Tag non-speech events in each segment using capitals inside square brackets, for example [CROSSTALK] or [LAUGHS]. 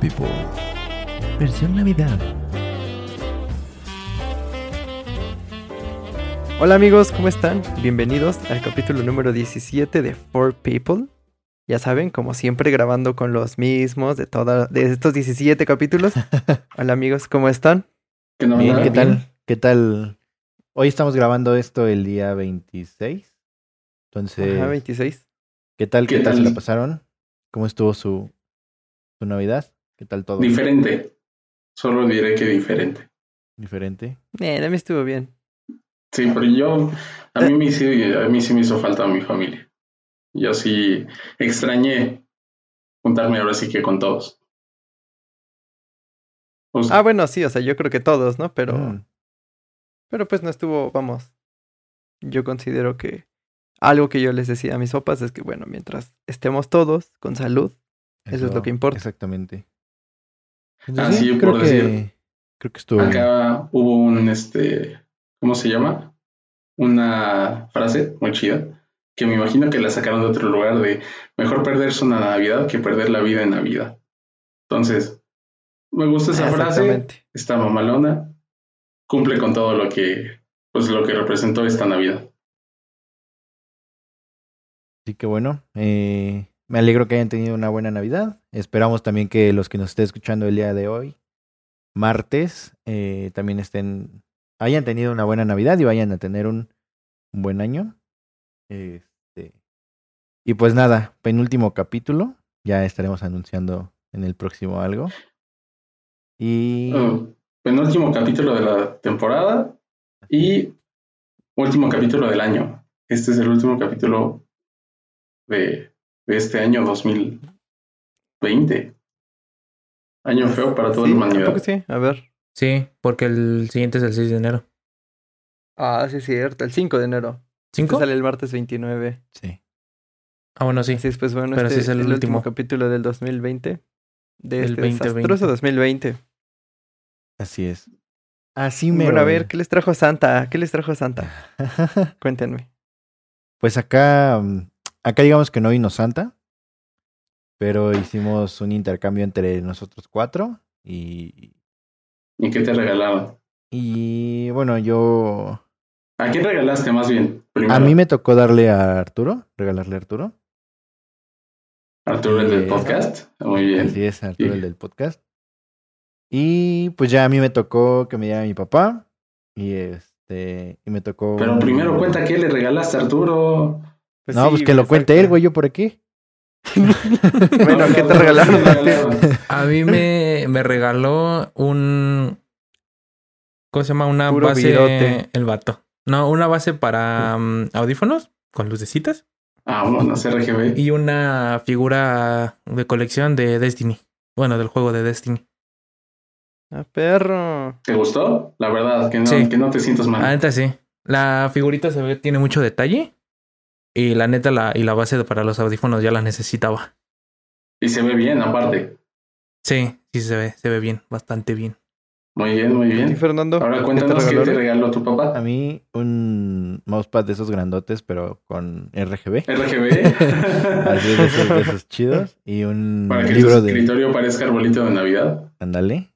People. Versión Navidad. Hola amigos, ¿cómo están? Bienvenidos al capítulo número 17 de For People. Ya saben, como siempre grabando con los mismos de toda, de estos 17 capítulos. [LAUGHS] Hola amigos, ¿cómo están? Bien, ¿qué Bien. tal? ¿Qué tal? Hoy estamos grabando esto el día 26. Entonces, Ajá, 26. ¿qué tal? ¿Qué, ¿Qué tal se la pasaron? ¿Cómo estuvo su, su Navidad? ¿Qué tal todo? Diferente. Solo diré que diferente. ¿Diferente? Eh, a mí estuvo bien. Sí, pero yo, a mí, me sí, a mí sí me hizo falta mi familia. Yo sí extrañé juntarme ahora sí que con todos. Ah, bueno, sí, o sea, yo creo que todos, ¿no? Pero, Mm, pero pues no estuvo, vamos. Yo considero que algo que yo les decía a mis sopas es que, bueno, mientras estemos todos con salud, Eso es lo que importa. Exactamente. Entonces, sí, creo por que decir, creo que estuvo bien. acá hubo un, este, ¿cómo se llama? Una frase muy chida que me imagino que la sacaron de otro lugar de mejor perderse una Navidad que perder la vida en Navidad. Entonces, me gusta esa frase. Está mamalona, cumple con todo lo que, pues lo que representó esta Navidad. Así que bueno, eh, me alegro que hayan tenido una buena Navidad. Esperamos también que los que nos estén escuchando el día de hoy, martes, eh, también estén, hayan tenido una buena Navidad y vayan a tener un, un buen año. Este, y pues nada, penúltimo capítulo. Ya estaremos anunciando en el próximo algo. Y Oh, penúltimo capítulo de la temporada y último capítulo del año. Este es el último capítulo de, de este año 2020. Año feo para toda Sí, la ¿a humanidad. sí? A ver. Sí, porque el siguiente es el 6 de enero. Ah, sí, es cierto. El 5 de enero. Este ¿Cinco? sale el martes 29. sí, Ah, bueno, sí. Así es, pues bueno, Pero este sí es el último último. capítulo del 2020. De Del este 2020. desastroso 2020. así es. Así me Bueno, a ver, ¿qué les trajo Santa? ¿Qué les trajo Santa? [LAUGHS] Cuéntenme. Pues acá, mm, acá digamos que no vino Santa, pero hicimos un intercambio entre nosotros cuatro y, ¿Y qué te regalaron? y bueno, yo, ¿A quién regalaste más bien? Primero, a mí me tocó darle a Arturo, regalarle a Arturo, Arturo, el del Eh, podcast. Muy bien. así es, Arturo Sí. el del podcast. Y pues ya a mí me tocó que me diera mi papá y este, y me tocó... Pero primero cuenta qué le regalaste a Arturo. Pues no, sí, pues que lo cuente él, güey, yo por aquí. [LAUGHS] Bueno, No, ¿qué te [LAUGHS] regalaron? A mí me, me regaló un. ¿Cómo se llama? Una Puro base. virote. El vato. No, una base para mm, audífonos con lucecitas Ah, vámonos, RGB. y una figura de colección de Destiny. Bueno, del juego de Destiny. Ah, perro. ¿Te gustó? La verdad, que no, Sí. que no te sientas mal. Neta sí. La figurita se ve, tiene mucho detalle. Y la neta, la, y la base para los audífonos ya la necesitaba. Y se ve bien, aparte. Sí, sí se ve, se ve bien, bastante bien. Muy bien, muy ¿Y bien. Fernando? Ahora ¿Qué te cuéntanos qué te regaló tu A papá. mí un mousepad de esos grandotes, pero con RGB. RGB. [LAUGHS] Así es, de esos, de esos chidos. Y un Para que libro tu de. escritorio parezca arbolito de Navidad. Ándale.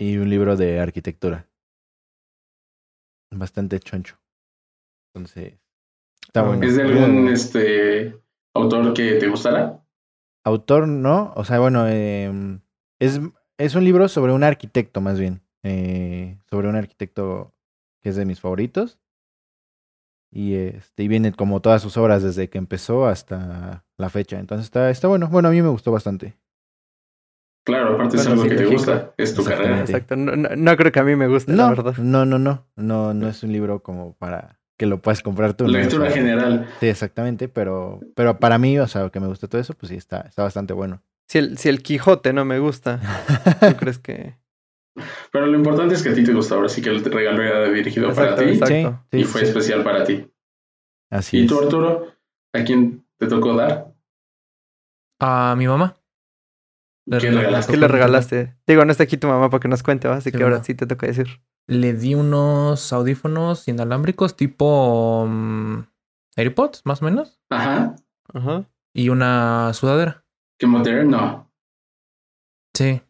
Y un libro de arquitectura. Bastante choncho. Entonces. Está bueno. ¿Es de algún bueno. este autor que te gustará? Autor, no. O sea, bueno, eh, es, es un libro sobre un arquitecto, más bien. Eh, sobre un arquitecto que es de mis favoritos. Y este, y viene como todas sus obras desde que empezó hasta la fecha. Entonces está, está bueno. Bueno, a mí me gustó bastante. Claro, aparte es algo sí, que te gusta. Es tu carrera. Exactamente. Exacto. No, no- no creo que a mí me guste, la No, verdad. no, no, no, no, no es un libro como para que lo puedas comprar tú. Lectura general. Sí, exactamente, pero, pero para mí, o sea, que me gusta todo eso, pues sí, está, está bastante bueno. Si el, si el Quijote no me gusta, ¿tú crees que...? Pero lo importante es que a ti te gusta. Ahora sí que el regalo era dirigido Exacto, para ti exacto. Sí, y sí, fue sí, especial para ti. así ¿Y es. tú, Arturo? ¿A quién te tocó dar? A mi mamá. Le ¿Qué regalé- regalaste? ¿Qué le regalaste? Digo, no está aquí tu mamá para que nos cuente, ¿va? así Sí, que ahora no. sí te toca decir. Le di unos audífonos inalámbricos tipo mm, AirPods, más o menos. Ajá. Ajá. Y una sudadera. ¿Qué moderno? Sí.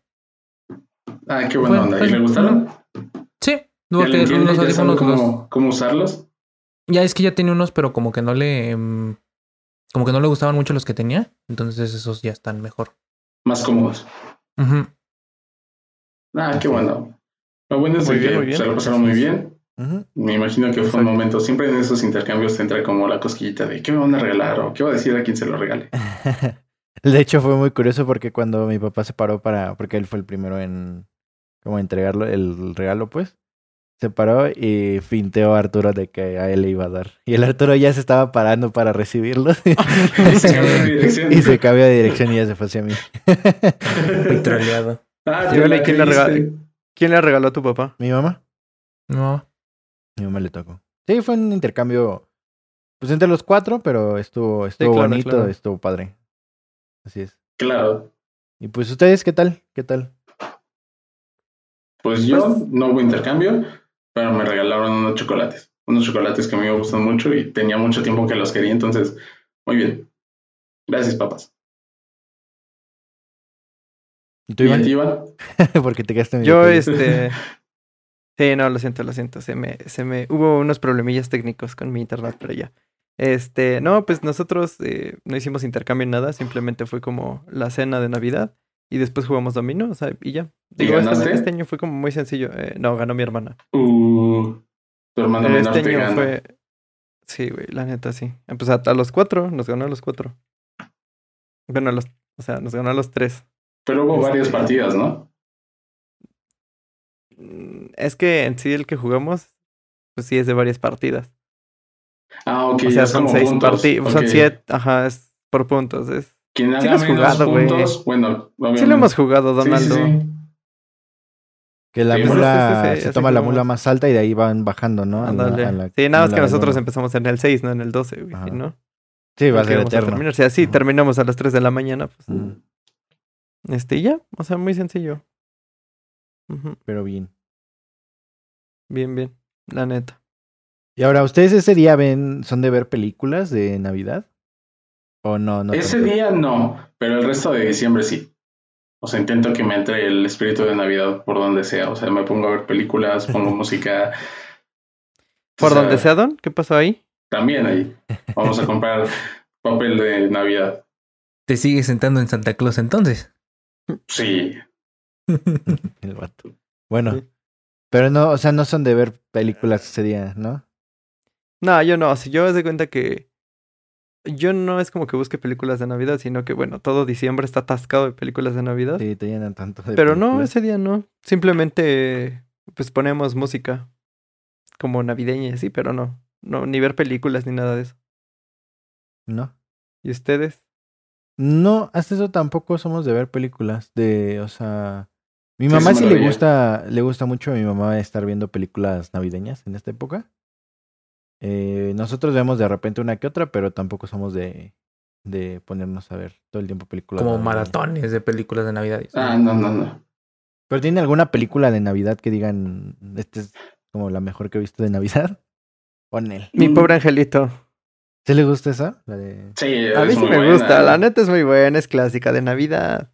Ah, qué buena Fue- onda. ¿Y le gustaron? Sí. ¿Ya Porque le entiende? los ¿Ya sabe audífonos cómo, cómo usarlos? Ya es que ya tenía unos, pero como que no le. mm, Como que no le gustaban mucho los que tenía. Entonces esos ya están mejor. Más cómodos. Ujú. Ah, qué bueno. Lo bueno es Muy de bien, que bien. se lo pasaron muy bien. Me imagino que fue un momento. Siempre en esos intercambios te entra como la cosquillita de qué me van a regalar o qué va a decir a quien se lo regale. [LAUGHS] De hecho, fue muy curioso porque cuando mi papá se paró para, porque él fue el primero en como entregarlo, el regalo, pues, se paró y finteó a Arturo de que a él le iba a dar. Y el Arturo ya se estaba parando para recibirlo. [LAUGHS] Se cambió de dirección. y se cambió de dirección y ya se fue hacia mí. [LAUGHS] Troleado. Ah, Sí, vale, ¿quién le regaló a tu papá? ¿Mi mamá? No. Mi mamá le tocó. Sí, fue un intercambio, pues entre los cuatro, pero estuvo, estuvo claro, bonito, claro. estuvo padre. Así es. Claro. Y pues ustedes, ¿qué tal? ¿Qué tal? Pues yo Pues- no hubo intercambio, pero me regalaron unos chocolates. Unos chocolates que a mí me gustan mucho y tenía mucho tiempo que los quería, entonces, muy bien. Gracias, papás. ¿Y tú, ¿Y a Iván? [LAUGHS] Porque te quedaste Yo, perdido. este. [LAUGHS] Sí, no, lo siento, lo siento. Se me, se me. Hubo unos problemillas técnicos con mi internet, pero ya. Este, no, pues nosotros eh, no hicimos intercambio en nada, simplemente fue como la cena de Navidad y después jugamos dominó, o sea, y ya. ¿Y Digo, este, ganaste? este año fue como muy sencillo. Eh, no, ganó mi hermana. Uh, tu Pero menor este te año gana. fue. Sí, güey, la neta, sí. Eh, Pues a, a los cuatro, nos ganó a los cuatro. Bueno, a los, o sea, nos ganó a los tres. Pero hubo Este- varias partidas, ¿no? Mm, Es que en sí el que jugamos, pues sí es de varias partidas. Ah, ok. o sea, son seis partidas, son siete, ajá, es por puntos. Es... Quien Sí haga lo has menos jugado, güey. puntos, bueno, obviamente. Sí lo hemos jugado, Sí, sí, Donaldo. sí. Que la Sí, mula, sí, sí, sí, se toma la mula más alta y de ahí van bajando, ¿no? A la- Ándale. a la sí, nada más que nosotros empezamos en el 6, no en el 12, güey, Ajá. ¿no? Sí, va a ser eterno. terminar. O sea, sí, Ajá. terminamos a las 3 de la mañana, pues. Mm, Este, y ya, o sea, muy sencillo. Ujú, pero bien. Bien, bien, la neta. Y ahora, ¿ustedes ese día ven, son de ver películas de Navidad? ¿O no? no Ese tanto? día no, pero el resto de diciembre sí. O sea, intento que me entre el espíritu de Navidad por donde sea. O sea, me pongo a ver películas, pongo [LAUGHS] música. ¿Por O sea, donde sea, Don? ¿Qué pasó ahí? También ahí. [LAUGHS] Vamos a comprar papel de Navidad. ¿Te sigues sentando en Santa Claus entonces? Sí. [LAUGHS] El vato. Bueno, Sí. pero no, o sea, no son de ver películas ese día, ¿no? No, yo no. Si yo me de cuenta que. Yo no es como que busque películas de Navidad, sino que, bueno, todo diciembre está atascado de películas de Navidad. Sí, te llenan tanto de Pero no, ese día no. Simplemente, pues ponemos música como navideña y así, pero no. No, ni ver películas ni nada de eso. No. ¿Y ustedes? No, hasta eso tampoco somos de ver películas. De, o sea. Mi Sí, mamá es sí le gusta, le gusta mucho a mi mamá estar viendo películas navideñas en esta época. Eh, nosotros vemos de repente una que otra, pero tampoco somos de, de ponernos a ver todo el tiempo películas. Como navideñas. maratones de películas de Navidad. Ah, no, no, no. Pero tiene alguna película de Navidad que digan, esta es como la mejor que he visto de Navidad. [LAUGHS] Pon él. Mi pobre angelito. ¿Sí le gusta esa? La de... Sí, A mí sí me buena. gusta, la neta es muy buena, es clásica de Navidad.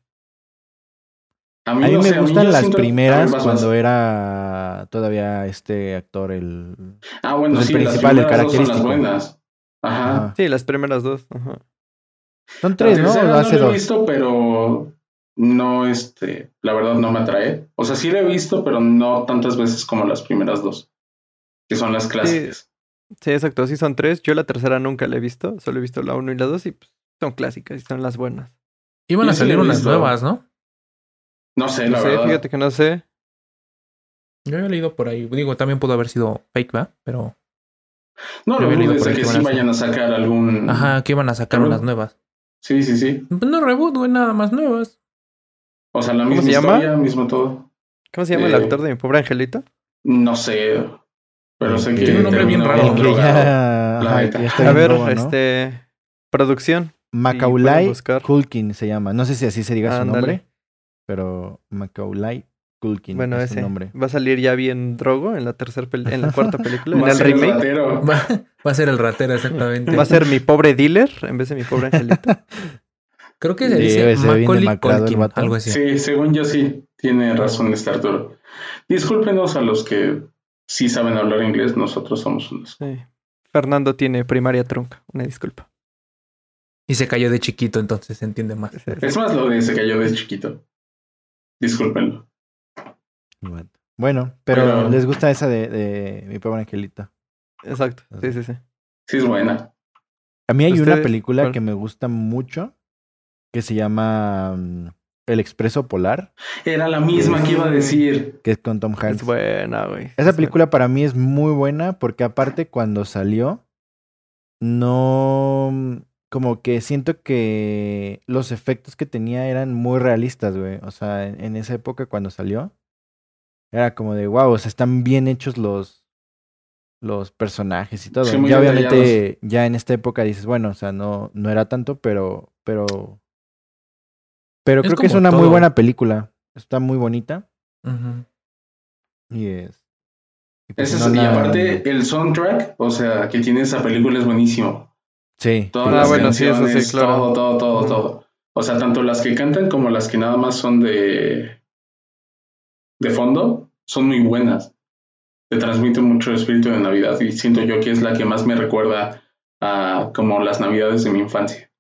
A A mí no me gustan las siento- a ver, primeras cuando era todavía este actor el... Ah, bueno, pues, el sí, las principal, el primeras dos son las característico. buenas. Ajá. Ajá. Sí, las primeras dos. Ajá. Son tres, ¿no? tercera O hace no la he dos. visto, pero no, este, la verdad no me atrae. O sea, sí la he visto, pero no tantas veces como las primeras dos, que son las clásicas. Sí, exacto, sí son tres. Yo la tercera nunca la he visto, solo he visto la uno y la dos y pues, son clásicas y son las buenas. Iban a salir unas nuevas, ¿no? No sé, No la sé, verdad. fíjate que no sé. Yo había leído por ahí. Digo, también pudo haber sido fake, ¿va? Pero. No lo había leído por ahí que que sí vayan a sacar algún. Ajá, que iban a sacar unas nuevas. Sí, sí, sí. Pues no reboot, güey, nada más nuevas. O sea, la ¿Cómo misma se llama? historia, mismo todo. ¿Cómo se llama el Eh, actor de mi pobre angelito? No sé. Pero sé que. Tiene un nombre bien raro. Que [LAUGHS] ya, ajá, ya A ver, este. Producción. Macaulay. Culkin se llama. No sé si así se diga su nombre, pero Macaulay Culkin Bueno, es su ese. nombre. Va a salir ya bien Drogo en la tercera pel- en la cuarta película, en Va a el ser remake. ratero. Va, [LAUGHS] va a ser el ratero, exactamente. Va a ser mi pobre dealer en vez de mi pobre angelito. [LAUGHS] Creo que se Sí, dice Macaulay el Culkin, algo así. Sí, según yo sí, tiene razón este Arturo. Discúlpenos a los que sí saben hablar inglés, nosotros somos unos. Sí. Fernando tiene primaria trunca. Una disculpa. Y se cayó de chiquito, entonces se entiende más. Es más lo de se cayó de chiquito. Discúlpenlo. Bueno, pero, Pero- les gusta esa de, de mi pobre angelito. Exacto. Sí, sí, sí. Sí es buena. A mí hay una ¿Ustedes película cuál? que me gusta mucho que se llama mm, El Expreso Polar, Era la misma que iba a decir. que es con Tom Hanks. Es buena, güey. Esa Es película para mí es muy buena porque aparte cuando salió, no... Como que siento que los efectos que tenía eran muy realistas, güey. O sea, en, en esa época cuando salió, era como de, wow, o sea, están bien hechos los, los personajes y todo. Sí, ya obviamente, ya en esta época dices, bueno, o sea, no, no era tanto, pero, pero... Pero Es creo que es una muy buena película. Está muy bonita. Y es... y pues Ese no es- y la- aparte, el soundtrack, o sea, que tiene esa película es buenísimo. Sí. Todas Ah, las bueno, sí, eso sí, canciones, claro. todo, todo, todo, todo. O sea, tanto las que cantan como las que nada más son de de fondo, son muy buenas. Te transmite mucho espíritu de Navidad y siento yo que es la que más me recuerda a como las Navidades de mi infancia.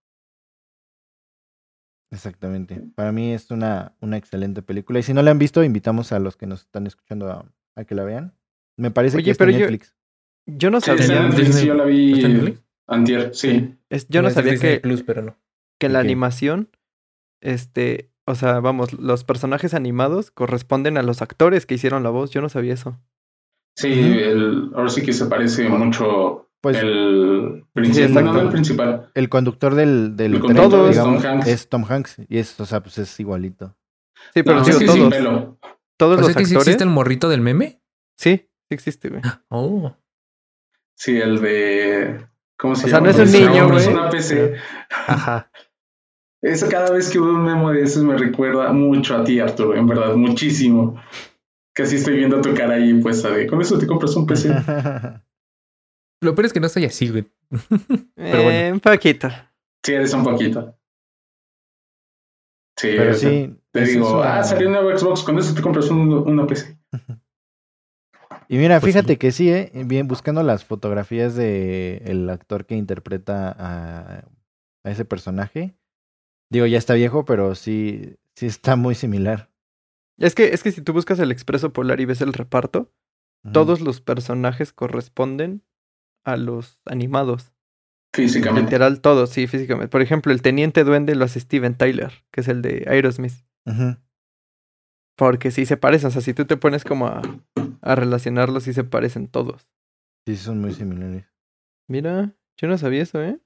Exactamente. Para mí es una, una excelente película. Y si no la han visto, invitamos a los que nos están escuchando a, a que la vean. Me parece Oye, que está pero en yo- Netflix. Yo no Sí, está en sabía. Netflix, yo la vi ¿Está en Netflix? Antier, sí. es- yo no sabía que, Plus, pero no. que en la animación, este, o sea, vamos, los personajes animados corresponden a los actores que hicieron la voz. Yo no sabía eso. Sí, el, ahora sí que se parece mucho Pues el, el principal, exacto. no, no el principal. conductor del, del El conductor es digamos, Tom Hanks. es Tom Hanks. Y es, o sea, pues es igualito. Sí, pero No, digo, es que sin todos, pelo. todos O los sea que sí actores. existe el morrito del meme. Sí, sí existe, güey. [LAUGHS] Oh. Sí, el de. ¿Cómo se O sea, llama? no es un niño, güey. Persona PC. [LAUGHS] Ajá. Eso cada vez que veo un memo de esos me recuerda mucho a ti, Arturo, en verdad, muchísimo. Casi estoy viendo tu cara ahí puesta de, con eso te compras un PC. [LAUGHS] Lo peor es que no soy así, güey. [LAUGHS] Pero bueno. Un poquito. Sí, eres un poquito. Sí, Pero sí. te es- digo, es una- ah, salió un nuevo Xbox, con eso te compras un- una PC. Y mira, Pues fíjate sí. que sí, ¿eh? Bien, buscando las fotografías de el actor que interpreta a, a ese personaje. Digo, ya está viejo, pero sí, sí está muy similar. Es que, es que si tú buscas el Expreso Polar y ves el reparto, todos los personajes corresponden a los animados. Físicamente. Literal, todos, sí, físicamente. Por ejemplo, el Teniente Duende lo hace Steven Tyler, que es el de Aerosmith. Porque sí se parecen. O sea, si tú te pones como a, a relacionarlos, sí se parecen todos. Sí, son muy similares. Mira, yo no sabía eso, ¿eh?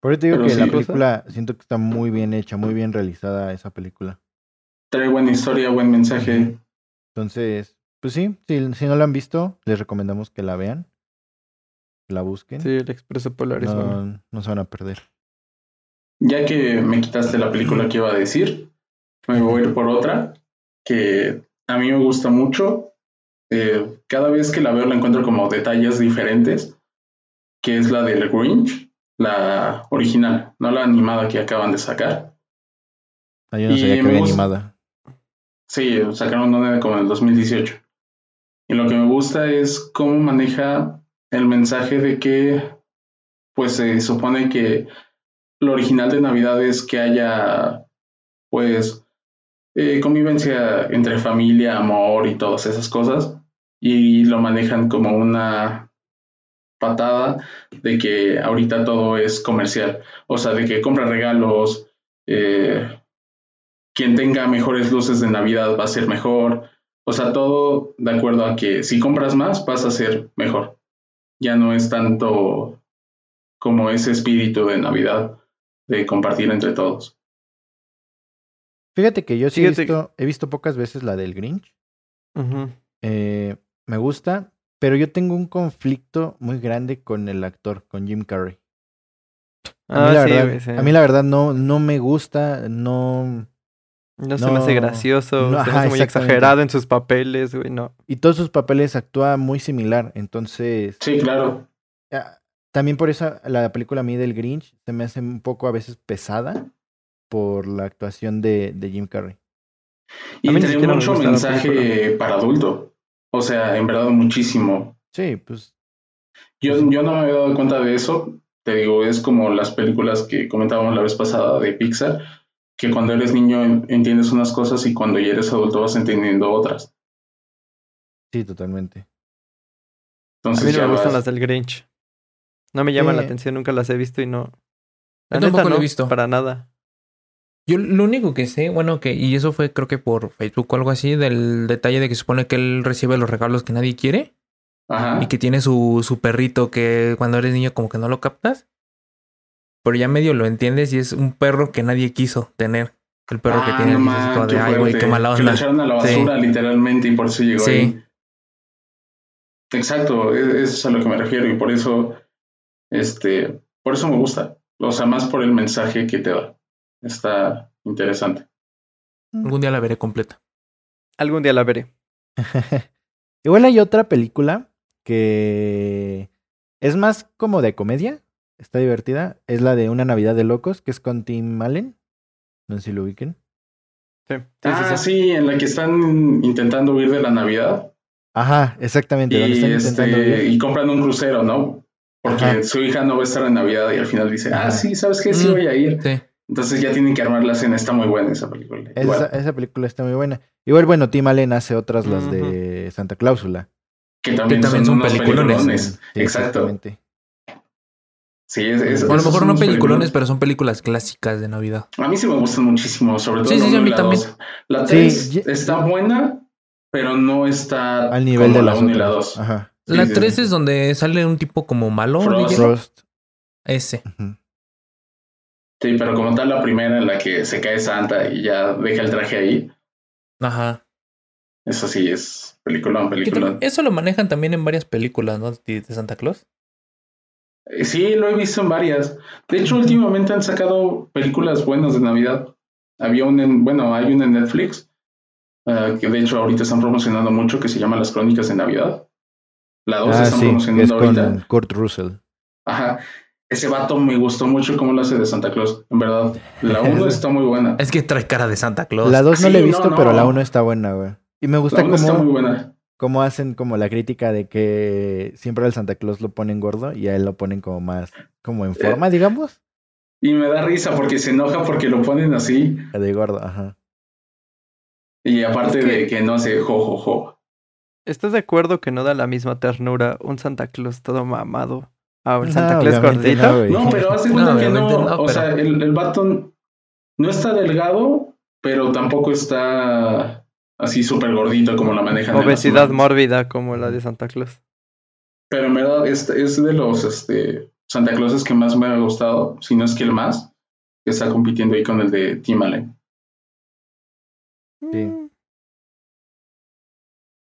Por eso te digo Pero que la sí. película siento que está muy bien hecha, muy bien realizada esa película. Trae buena historia, buen mensaje. Entonces, pues sí, si, si no la han visto, les recomendamos que la vean, que la busquen. Sí, el Expreso Polar bueno. no, no se van a perder. Ya que me quitaste la película que iba a decir, me voy a ir por otra que a mí me gusta mucho. Eh, cada vez que la veo la encuentro como detalles diferentes, que es la del Grinch, la original, no la animada que acaban de sacar. Ah, yo no Y sabía que había animada. Sí, sacaron una como en el 2018. Y lo que me gusta es cómo maneja el mensaje de que, pues se supone que lo original de Navidad es que haya, pues, eh, convivencia entre familia, amor y todas esas cosas. Y lo manejan como una patada de que ahorita todo es comercial. O sea, de que compra regalos, eh, quien tenga mejores luces de Navidad va a ser mejor. O sea, todo de acuerdo a que si compras más vas a ser mejor. Ya no es tanto como ese espíritu de Navidad de compartir entre todos. Fíjate que yo sí he visto, he visto pocas veces la del Grinch. Eh, me gusta, pero yo tengo un conflicto muy grande con el actor, con Jim Carrey. A mí, Ah, la, sí, verdad, güey, sí. a mí la verdad no, no me gusta, no... No se me hace no- gracioso, no, se me ajá, hace muy exagerado en sus papeles, güey, no. Y todos sus papeles actúa muy similar, entonces... Sí, claro. a, también por eso la película a mí del Grinch se me hace un poco a veces pesada por la actuación de, de Jim Carrey. Y A mí ni tiene mucho mensaje para adulto. O sea, en verdad muchísimo. Sí, pues Yo, yo no me había dado cuenta de eso. Te digo, es como las películas que comentábamos la vez pasada de Pixar, que cuando eres niño en- entiendes unas cosas y cuando ya eres adulto vas entendiendo otras. sí, totalmente. A Entonces mí no me gustan vas- las del Grinch. No me llaman la Sí. atención, nunca las he visto y no. La Yo tampoco neta lo he no, visto. Para nada. Yo lo único que sé, bueno, que, y eso fue creo que por Facebook o algo así, del detalle de que supone que él recibe los regalos que nadie quiere Ajá. y que tiene su, su perrito que cuando eres niño como que no lo captas. Pero ya medio lo entiendes y es un perro que nadie quiso tener. El perro que Ah, tiene no el como de, ay, güey, qué mala Que lo onda. echaron a la Sí. basura literalmente y por eso llegó Sí. ahí. Exacto, e- eso es a lo que me refiero y por eso, este, por eso me gusta. O sea, más por el mensaje que te da. Está interesante. Algún día la veré completa. Algún día la veré. [LAUGHS] Igual hay otra película que es más como de comedia. Está divertida. Es la de Una Navidad de Locos, que es con Tim Allen. No sé si lo ubiquen. Sí, sí, ah, sí, sí. sí, en la que están intentando huir de la Navidad Ajá, exactamente. y, están este, y compran un crucero, ¿no? Porque Ajá. su hija no va a estar en Navidad y al final dice, ah, sí, ¿sabes qué? Sí Mm. voy a ir. Sí. Entonces ya tienen que armar la cena. Está muy buena esa película. Esa, Igual, esa película está muy buena. Igual, bueno, Tim Allen hace otras, las de Santa Cláusula. que también, que también son unos peliculones. peliculones. Sí, Exacto. exactamente. Sí, es, es- O a lo mejor son no peliculones, pero son películas clásicas de Navidad. A mí sí me gustan muchísimo, sobre todo Sí, la sí, sí, a uno mí y la también. dos. La Sí, 3 ye- está buena, pero no está Al nivel como de la las 1 y la otras. 2. Ajá. La sí, 3 sí. es donde sale un tipo como malo. Frost. Frost. Ese. Ujú. Sí, pero como tal la primera en la que se cae Santa y ya deja el traje ahí, Ajá. eso sí es peliculón, Que peliculón. también- eso lo manejan también en varias películas, ¿no? De, de Santa Claus. Eh, Sí, lo he visto en varias. De hecho, últimamente han sacado películas buenas de Navidad. Había un, en- bueno, hay una en Netflix, ah, que de hecho ahorita están promocionando mucho, que se llama Las Crónicas de Navidad. La 2 Ah, están sí, que es promocionando ahorita. con Kurt Russell. Ajá. Ese vato me gustó mucho cómo lo hace de Santa Claus, en verdad. La 1 [LAUGHS] está muy buena. Es que trae cara de Santa Claus. La 2 no Sí, la he visto, no. pero la 1 está buena, güey. Y me gusta La 1 está muy cómo, buena. cómo hacen como la crítica de que siempre al Santa Claus lo ponen gordo y a él lo ponen como más, como en forma, Eh. digamos. Y me da risa porque se enoja porque lo ponen así. De gordo, ajá. Y aparte Es que- de que no hace jo, jo, jo. ¿Estás de acuerdo que no da la misma ternura un Santa Claus todo mamado a un No, Santa Claus gordito? no, güey. No, pero hace No, cuenta que no. o sea, el, el vato no está delgado, pero tampoco está así súper gordito como la manejan. Obesidad mórbida como la de Santa Claus. Pero en verdad es, es de los este, Santa Clauses que más me ha gustado, si no es que el más, que está compitiendo ahí con el de Tim Allen. Sí. Mm.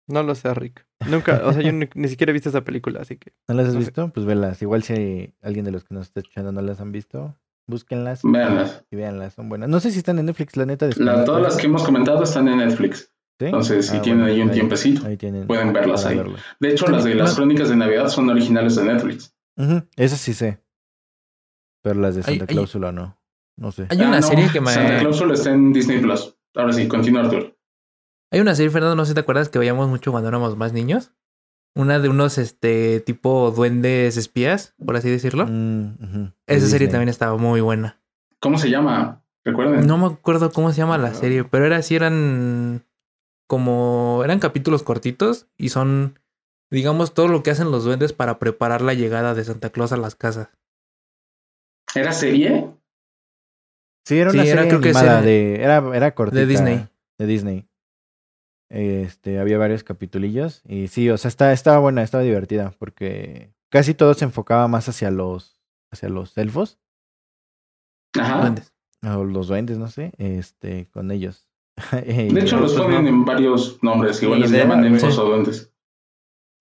No lo sé, Rick. Nunca, o sea, yo ni, ni siquiera he visto esa película, así que. ¿No las has No sé. visto? Pues velas. Igual si alguien de los que nos está escuchando no las han visto, búsquenlas y- Véanlas. y véanlas. Son buenas. No sé si están en Netflix, la neta. La- todas las que hemos comentado están en Netflix. ¿Sí? Entonces, si Ah, tienen bueno, ahí un tiempecito, Ahí tienen. pueden verlas ahí. verlas. De hecho, las de las crónicas de Navidad son originales de Netflix. Ujú, Esas sí sé. Pero las de Hay- Santa hay- Cláusula no. No sé. Hay una Ah, no, serie que me. Santa Clausula está en Disney Plus. Ahora sí, continúa Arthur. Hay una serie, Fernando, no sé si te acuerdas que veíamos mucho cuando éramos más niños. Una de unos, este, tipo duendes espías, por así decirlo. Mm, de Esa serie también estaba muy buena. ¿Cómo se llama? ¿Recuerden? No me acuerdo cómo se llama la No. serie, pero era así, eran como, eran capítulos cortitos y son, digamos, todo lo que hacen los duendes para preparar la llegada de Santa Claus a las casas. ¿Era serie? Sí, era Sí, una era- serie creo que animada serie- de... Era, era cortita. Disney. De Disney. Este, había varios capitulillos. Y sí, o sea, está, estaba buena, estaba divertida. Porque casi todo se enfocaba más hacia los... Hacia los elfos. Ajá. Duendes. O los duendes, no sé. Este, con ellos. [LAUGHS] De hecho, los ponen no. en varios nombres. Igual les llaman elfos Sí. o duendes.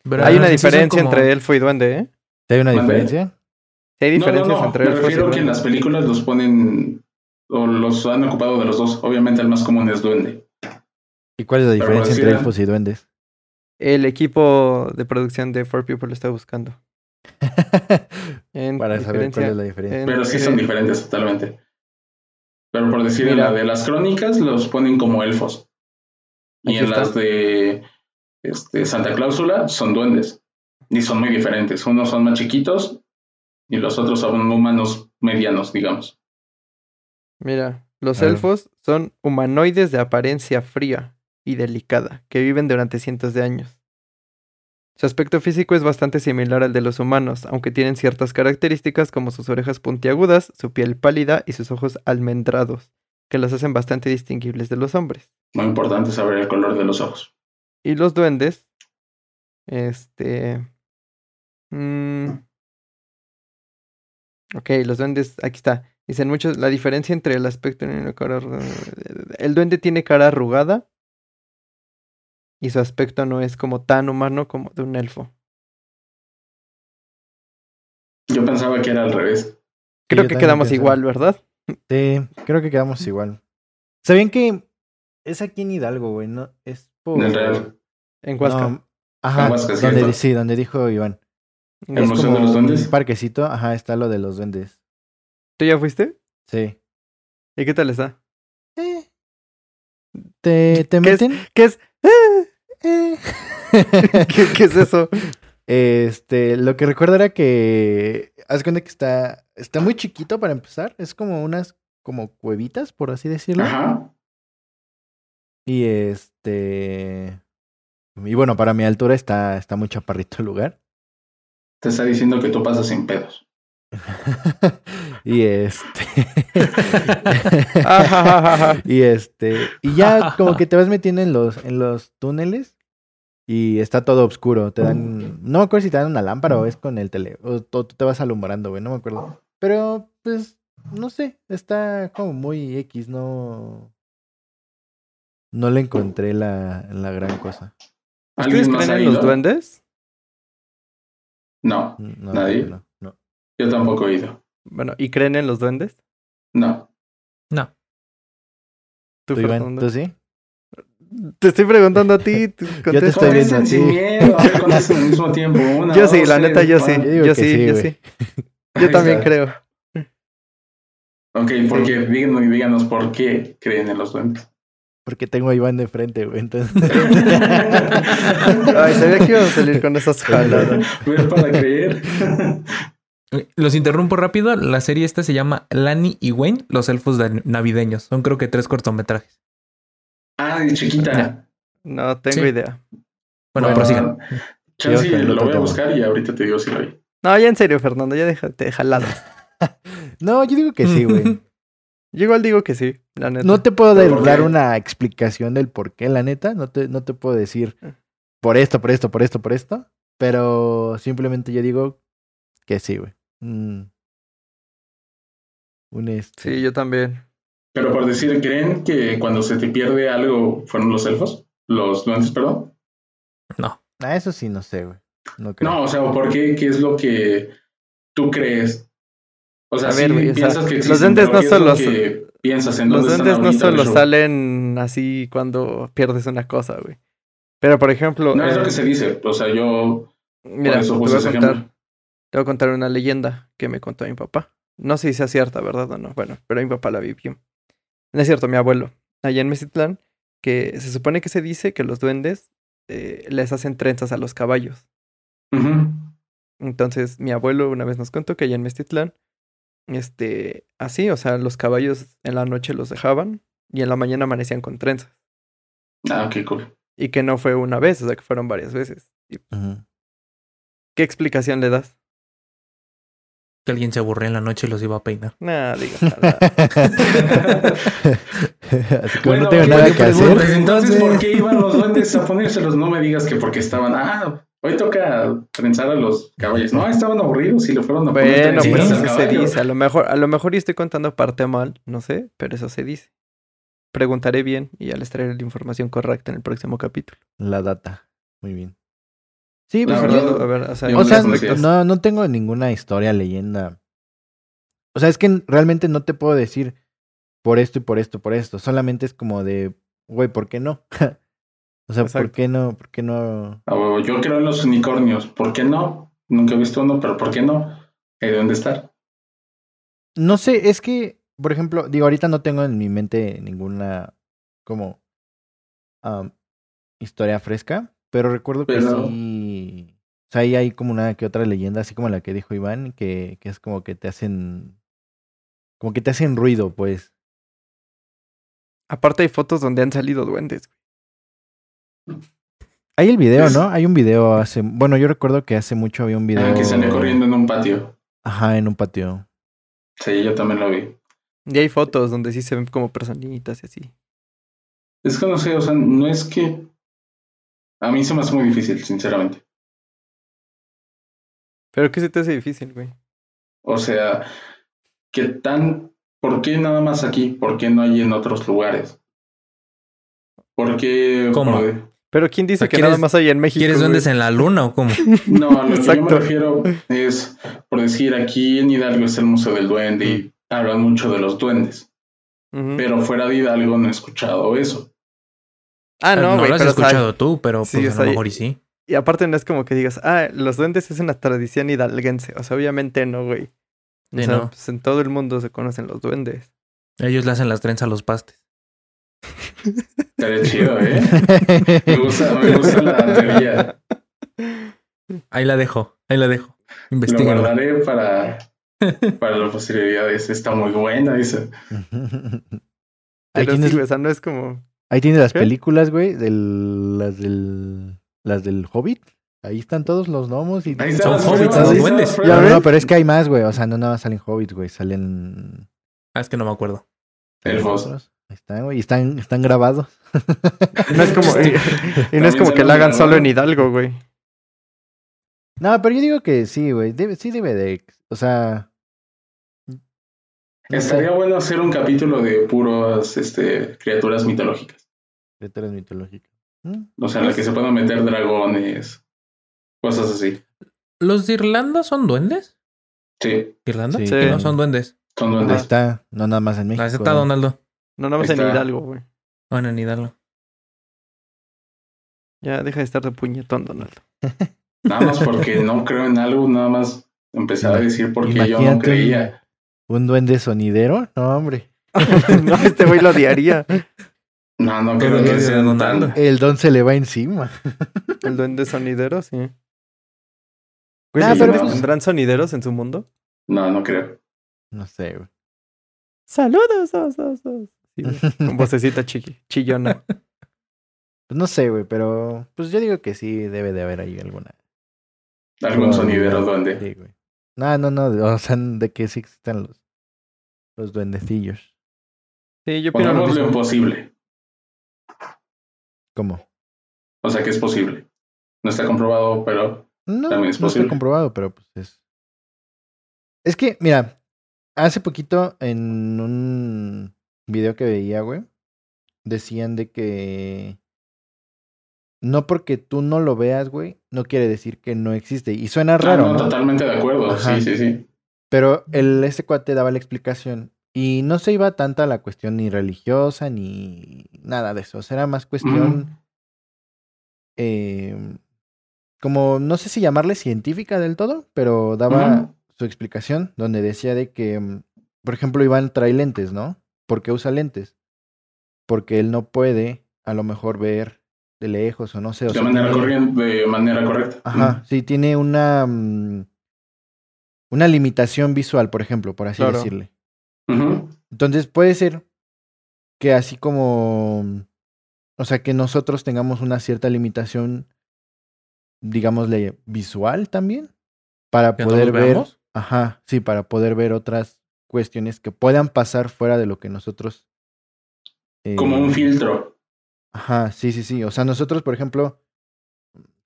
Pero Hay una diferencia como- entre elfo y duende, ¿eh? ¿Hay una diferencia? Hay No, no, diferencias no. entre Me elfos y refiero que en las películas los ponen o los han ocupado de los dos. Obviamente el más común es duende. ¿Y cuál es la diferencia entre elfos y duendes? El equipo de producción de Four People lo está buscando. [LAUGHS] En Para saber cuál es la diferencia. en- Pero sí son diferentes totalmente. Pero por decir, en la de las crónicas los ponen como elfos. Y en está. las de este, Santa Cláusula son duendes. Y son muy diferentes. Unos son más chiquitos y los otros son humanos medianos, digamos. Mira, los elfos son humanoides de apariencia fría y delicada, que viven durante cientos de años. Su aspecto físico es bastante similar al de los humanos, aunque tienen ciertas características como sus orejas puntiagudas, su piel pálida y sus ojos almendrados, que los hacen bastante distinguibles de los hombres. Muy importante saber el color de los ojos. Y los duendes, este... mm, ok, los duendes, aquí está. Dicen muchos, la diferencia entre el aspecto y la cara... El duende tiene cara arrugada y su aspecto no es como tan humano como de un elfo. Yo pensaba que era al revés. Creo que quedamos igual, ¿verdad? Sí, creo que quedamos igual. ¿Sabían que es aquí en Hidalgo, güey? No, es por... Del Real. En Huasca. No, ajá, Huasca, donde, sí, donde dijo Iván. ¿El ¿El Es Museo como de los Duendes? un parquecito, ajá, está lo de los duendes. ¿Tú ya fuiste? Sí. ¿Y qué tal está? Eh. ¿Te, te ¿Qué es? meten? ¿Qué es? Eh. [LAUGHS] ¿Qué, qué es eso? Este, lo que recuerdo era que haz cuenta que está está muy chiquito para empezar, es como unas como cuevitas, por así decirlo. Ajá. Y este y bueno, para mi altura está está muy chaparrito el lugar. Te está diciendo que tú pasas sin pedos. [LAUGHS] y este [LAUGHS] y este y ya como que te vas metiendo en los en los túneles y está todo oscuro, te dan no me acuerdo si te dan una lámpara o es con el tele o tú tú te vas alumbrando, güey, no me acuerdo. Pero pues no sé, está como muy X, no no le encontré la, la gran cosa. ¿Ustedes ¿Alguien más creen en los duendes? No, No, ¿Nadie? No, no. yo tampoco he ido. Bueno, ¿y creen en los duendes? No. No. ¿Tú, ¿Tú, Iván? Fernando? ¿Tú sí? Te estoy preguntando a ti. [LAUGHS] tú te estoy viendo a sin miedo, a ver, contesten al mismo tiempo. [LAUGHS] Una, Yo sí, dos, la neta, yo sí. Yo Yo sí, sí, yo sí. [LAUGHS] Yo también creo. Ok, porque díganos, díganos por qué creen en los duendes. Porque tengo a Iván de frente, güey, entonces Ay, sabía que ibas a salir con esas jaladas. Ver para creer. Los interrumpo rápido. La serie esta se llama Lani y Wayne, los elfos de- navideños. Son creo que tres cortometrajes. ah, de chiquita. Ya. No tengo Sí. idea. Bueno, Bueno, prosigan. El lo voy a buscar y ahorita te digo si lo vi. No, ya en serio, Fernando, ya déjate de jaladas. [LAUGHS] No, yo digo que sí, güey. [LAUGHS] Yo igual digo que sí, la neta. No te puedo ¿Pero dar, por dar qué? una explicación del por qué, la neta. No te, no te puedo decir por esto, por esto, por esto, por esto. Pero simplemente yo digo que sí, güey. Mm. Un este. Sí, yo también. Pero por decir, ¿creen que cuando se te pierde algo fueron los elfos? Los duendes, perdón. No. Ah, eso sí, no sé, güey. No creo. No, o sea, ¿por qué? ¿Qué es lo que tú crees? O sea, A sí ver, güey, o sea, piensas que los existen, duendes pero no ¿qué es solo que piensas en Los duendes no solo salen así cuando pierdes una cosa, güey. Pero, por ejemplo... No es lo eh, que se dice. O sea, yo Mira, eso te voy a contar... Te voy a contar una leyenda que me contó mi papá. No sé si sea cierta, ¿verdad o no? Bueno, pero mi papá la vivió. No es cierto, mi abuelo, allá en Mesitlán, que se supone que se dice que los duendes eh, les hacen trenzas a los caballos. Entonces, mi abuelo una vez nos contó que allá en Mestitlán, este, así, o sea, los caballos en la noche los dejaban y en la mañana amanecían con trenzas. Ah, ok, cool. Y que no fue una vez, o sea, que fueron varias veces. ¿Y Ujú. ¿Qué explicación le das? Que alguien se aburría en la noche y los iba a peinar. Nah, digo, [LAUGHS] nada. Así que Bueno, no tengo ¿qué nada que hacer. Entonces, Entonces- ¿por qué [LAUGHS] iban los duendes a ponérselos? No me digas que porque estaban, ah, hoy toca trenzar a los caballos. No, estaban aburridos y le fueron a poner bueno, pues eso se dice. A lo mejor, a lo mejor yo estoy contando parte mal, no sé, pero eso se dice. Preguntaré bien y ya les traeré la información correcta en el próximo capítulo. La data. Muy bien. Sí, pues verdad, yo- A ver, o sea, yo O no sea, no, no tengo ninguna historia, leyenda. O sea, es que realmente no te puedo decir por esto y por esto, por esto. Solamente es como de, güey, ¿por qué no? [LAUGHS] o sea, ¿por qué no? ¿Por qué no? Yo creo en los unicornios. ¿Por qué no? Nunca he visto uno, pero ¿por qué no? De estar. No sé, es que, por ejemplo, digo, ahorita no tengo en mi mente ninguna como historia fresca, pero recuerdo que Pero- sí. O sea, ahí hay como una que otra leyenda, así como la que dijo Iván, que, que es como que te hacen. Como que te hacen ruido, pues. Aparte hay fotos donde han salido duendes. Hay el video, Es- ¿no? Hay un video hace. Bueno, yo recuerdo que hace mucho había un video. Ah, que sale corriendo en un patio. Ajá, en un patio. Sí, yo también lo vi. Y hay fotos donde sí se ven como personitas y así. Es que no sé, o sea, no es que. A mí se me hace muy difícil, sinceramente. Pero ¿qué se te hace difícil, güey? O sea, ¿qué tan. ¿Por qué nada más aquí? ¿Por qué no hay en otros lugares? ¿Por qué.? ¿Cómo? por- Pero ¿quién dice que ¿quieres- nada más hay en México? ¿Quieres duendes en la luna o cómo? [LAUGHS] No, a lo que yo me refiero es, por decir, aquí en Hidalgo está el Museo del Duende y hablan mucho de los duendes. Pero fuera de Hidalgo no he escuchado eso. Ah, no, güey. lo has escuchado tú, pero Sí, pues, a lo mejor y sí. Y aparte no es como que digas, ah, los duendes es una tradición hidalguense. O sea, obviamente no, güey. O Sí, sea, no. pues en todo el mundo se conocen los duendes. Ellos le hacen las trenzas a los pastes. Estaría chido, ¿eh? [LAUGHS] Me gusta, me gusta la teoría. Ahí la dejo, ahí la dejo. Lo Investíguenla. guardaré para, para las posterioridades. Está muy buena, dice. Ahí tienes, sí, o sea, no es como... ahí tienes las películas, güey, del, las del, las del Hobbit. Ahí están todos los gnomos y Ahí Son hobbits, son duendes. No, no, pero es que hay más, güey. O sea, no nada más salen hobbits, güey. Salen. Ah, es que no me acuerdo. Ahí están, güey. Y están, están grabados. No es como... y, [LAUGHS] y no es como que la hagan solo en Hidalgo, güey. No, pero yo digo que sí, güey. Debe, sí debe de. O sea. Estaría bueno hacer un capítulo de puras este, criaturas mitológicas. criaturas mitológicas. O sea, en la que se puedan meter dragones, cosas así. ¿Los de Irlanda son duendes? Sí, ¿Irlanda? Sí. Sí. no son duendes. son Ahí duendes. está. No nada más en México. Ahí está. Donaldo. No, nada más Ahí en. Hidalgo, güey. Bueno, en Hidalgo. Ya deja de estar de puñetón, Donaldo. [LAUGHS] Nada más porque no creo en algo, nada más empezar a decir porque yo no creía. Un duende sonidero. No, hombre. [LAUGHS] no, este güey lo odiaría. [LAUGHS] No, no creo el que sea tan... El don se le va encima. [LAUGHS] El duende sonidero, sí. Güey, Ah, ¿los pero duendes pues- tendrán sonideros en su mundo? No, no creo. No sé, güey. Saludos, os, os, os. Sí, güey, [LAUGHS] con vocecita chiqui, chillona. Pues no sé, güey, pero pues yo digo que sí debe de haber ahí alguna. Algún sonidero duende. Sí, güey. No, no, no, o sea, de que sí existan los, los duendecillos. Sí, yo opino lo imposible. ¿Cómo? O sea que es posible. No está comprobado, pero No, También es no está posible. comprobado, pero pues es. Es que, mira, hace poquito en un video que veía, güey, decían de que no porque tú no lo veas, güey, no quiere decir que no existe. Y suena Ah, raro, no, ¿no? totalmente de acuerdo. Ajá. Sí, sí, sí. Pero el, este cuate daba la explicación y no se iba tanto a la cuestión ni religiosa ni nada de eso. O sea, era más cuestión Ujú. eh, como, no sé si llamarle científica del todo, pero daba su explicación donde decía de que, mm, por ejemplo, Iván trae lentes, ¿no? ¿Por qué usa lentes? Porque él no puede a lo mejor ver de lejos o no sé. O De sea, manera tiene- corriente, de manera correcta. Ajá, sí, tiene una, mm, una limitación visual, por ejemplo, por así Claro. decirle. Entonces puede ser que así como, o sea, que nosotros tengamos una cierta limitación, digámosle, visual también, para ¿Que no poder ver, veamos? ajá, sí, para poder ver otras cuestiones que puedan pasar fuera de lo que nosotros... eh, Como un filtro. Ajá, sí, sí, sí. O sea, nosotros, por ejemplo, ¿cómo-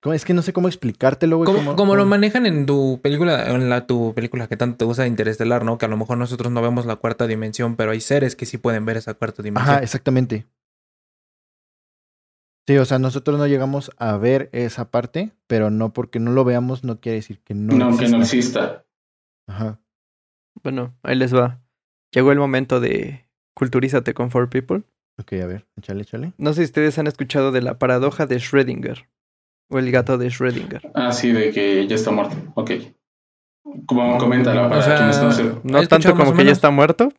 es que no sé cómo explicártelo, güey. Como, cómo- como lo manejan en tu película, en la tu película que tanto te gusta Interestelar, ¿no? Que a lo mejor nosotros no vemos la cuarta dimensión, pero hay seres que sí pueden ver esa cuarta dimensión. Ajá, exactamente. Sí, o sea, nosotros no llegamos a ver esa parte, pero no porque no lo veamos no quiere decir que no, No, que no exista. exista. Ajá. Bueno, ahí les va. Llegó el momento de culturízate con Four People. Ok, a ver, échale, échale. No sé si ustedes han escuchado de la paradoja de Schrödinger. O el gato de Schrödinger. Ah, sí, de que ya está muerto. Ok. Como coméntala para O sea, quienes no se... No tanto como que ya está muerto.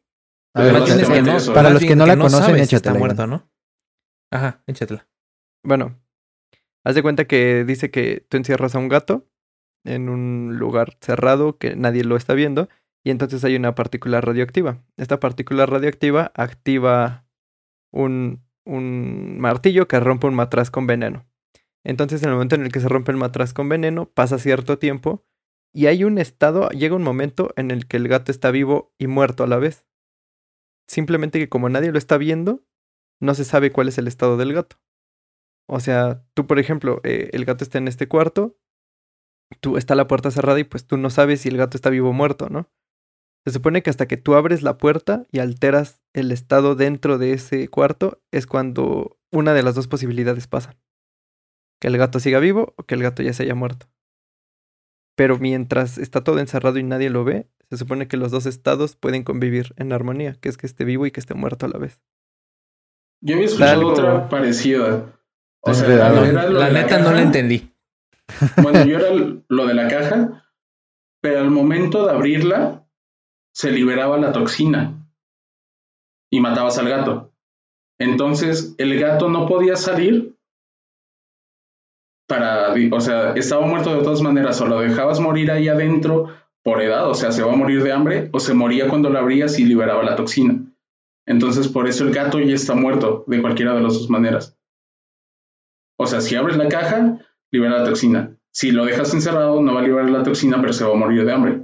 A ver, que no- eso. Para los que no la conocen, si está muerto, ¿no? Ajá, échatela. Bueno, haz de cuenta que dice que tú encierras a un gato en un lugar cerrado que nadie lo está viendo y entonces hay una partícula radioactiva. Esta partícula radioactiva activa un, un martillo que rompe un matraz con veneno. Entonces en el momento en el que se rompe el matraz con veneno pasa cierto tiempo y hay un estado, llega un momento en el que el gato está vivo y muerto a la vez. Simplemente que como nadie lo está viendo, no se sabe cuál es el estado del gato. O sea, tú, por ejemplo, eh, el gato está en este cuarto, tú está la puerta cerrada y pues tú no sabes si el gato está vivo o muerto, ¿no? Se supone que hasta que tú abres la puerta y alteras el estado dentro de ese cuarto es cuando una de las dos posibilidades pasa. Que el gato siga vivo o que el gato ya se haya muerto. Pero mientras está todo encerrado y nadie lo ve, se supone que los dos estados pueden convivir en armonía, que es que esté vivo y que esté muerto a la vez. Yo había escuchado Algo- otra parecida. O Es sea, La neta no la entendí. [LAUGHS] Bueno, yo era lo de la caja, pero al momento de abrirla, se liberaba la toxina y matabas al gato. Entonces, el gato no podía salir para, o sea, estaba muerto de todas maneras, o lo dejabas morir ahí adentro por edad, o sea, se va a morir de hambre, o se moría cuando lo abrías y liberaba la toxina. Entonces, por eso el gato ya está muerto de cualquiera de las dos maneras. O sea, si abres la caja, libera la toxina. Si lo dejas encerrado, no va a liberar la toxina, pero se va a morir de hambre.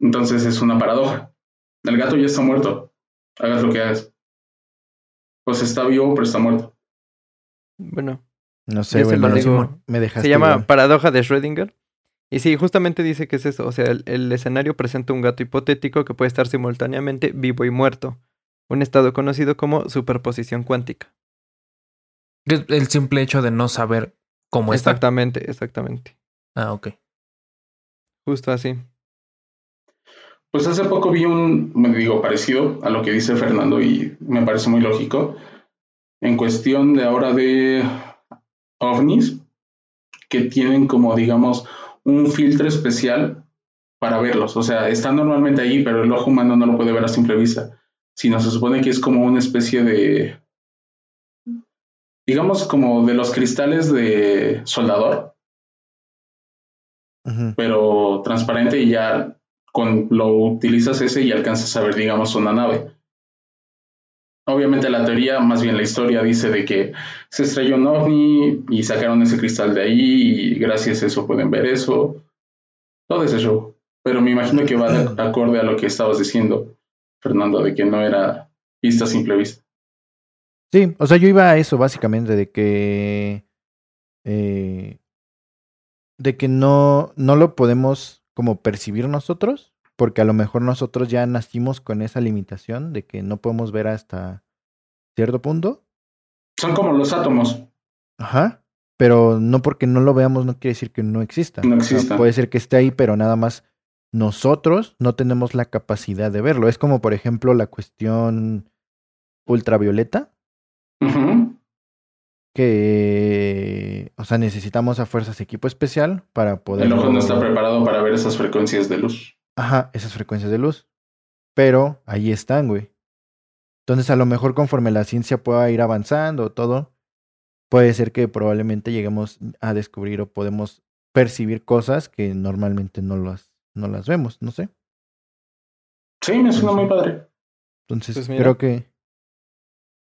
Entonces es una paradoja. El gato ya está muerto. Hagas lo que hagas. Pues está vivo, pero está muerto. Bueno, No sé, lo me- digo. Me dejaste. Se llama igual. paradoja de Schrödinger. Y sí, justamente dice que es eso. O sea, el, el escenario presenta un gato hipotético que puede estar simultáneamente vivo y muerto. Un estado conocido como superposición cuántica. Es El simple hecho de no saber cómo está. Exactamente, exactamente. Ah, ok. Justo así. Pues hace poco vi un, me digo, parecido a lo que dice Fernando y me parece muy lógico. En cuestión de ahora de ovnis, que tienen como, digamos, un filtro especial para verlos. O sea, están normalmente ahí, pero el ojo humano no lo puede ver a simple vista. Sino se supone que es como una especie de, digamos, como de los cristales de soldador, pero transparente y ya con lo utilizas ese y alcanzas a ver, digamos, una nave. Obviamente la teoría, más bien la historia, dice de que se estrelló un ovni y sacaron ese cristal de ahí y gracias a eso pueden ver eso. Todo ese show. Pero me imagino que va de acorde a lo que estabas diciendo, Fernando, de que no era vista simple vista. Sí, o sea, yo iba a eso básicamente, de que. eh, de que no, no lo podemos como percibir nosotros, porque a lo mejor nosotros ya nacimos con esa limitación de que no podemos ver hasta cierto punto. Son como los átomos. Ajá. Pero no porque no lo veamos no quiere decir que no exista. No O sea, exista. puede ser que esté ahí, pero nada más nosotros no tenemos la capacidad de verlo. Es como, por ejemplo, la cuestión ultravioleta, Ujú. que, o sea, necesitamos a fuerzas equipo especial para poder... El ojo no está preparado para ver esas frecuencias de luz. Ajá, esas frecuencias de luz. Pero ahí están, güey. Entonces, a lo mejor conforme la ciencia pueda ir avanzando, todo, puede ser que probablemente lleguemos a descubrir o podemos percibir cosas que normalmente no las, no las vemos, no sé. Sí, me suena muy padre. Entonces, Pues creo que.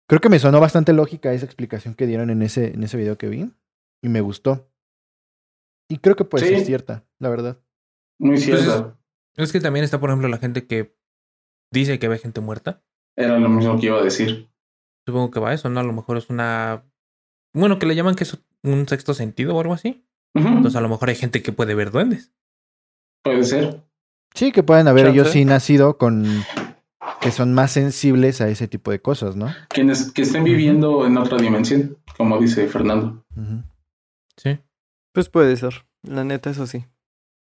Creo que me sonó bastante lógica esa explicación que dieron en ese, en ese video que vi. Y me gustó. Y creo que puede Sí. ser cierta, la verdad. Muy Pues cierto. Es que también está, por ejemplo, la gente que dice que ve gente muerta. Era lo mismo que iba a decir. Supongo que va a eso, ¿no? A lo mejor es una. Bueno, que le llaman que es un sexto sentido o algo así. Entonces, a lo mejor hay gente que puede ver duendes. Puede ser. Sí, que pueden haber ellos sí nacido con. que son más sensibles a ese tipo de cosas, ¿no? Quienes que estén viviendo en otra dimensión, como dice Fernando. Sí. Pues puede ser. La neta, eso sí.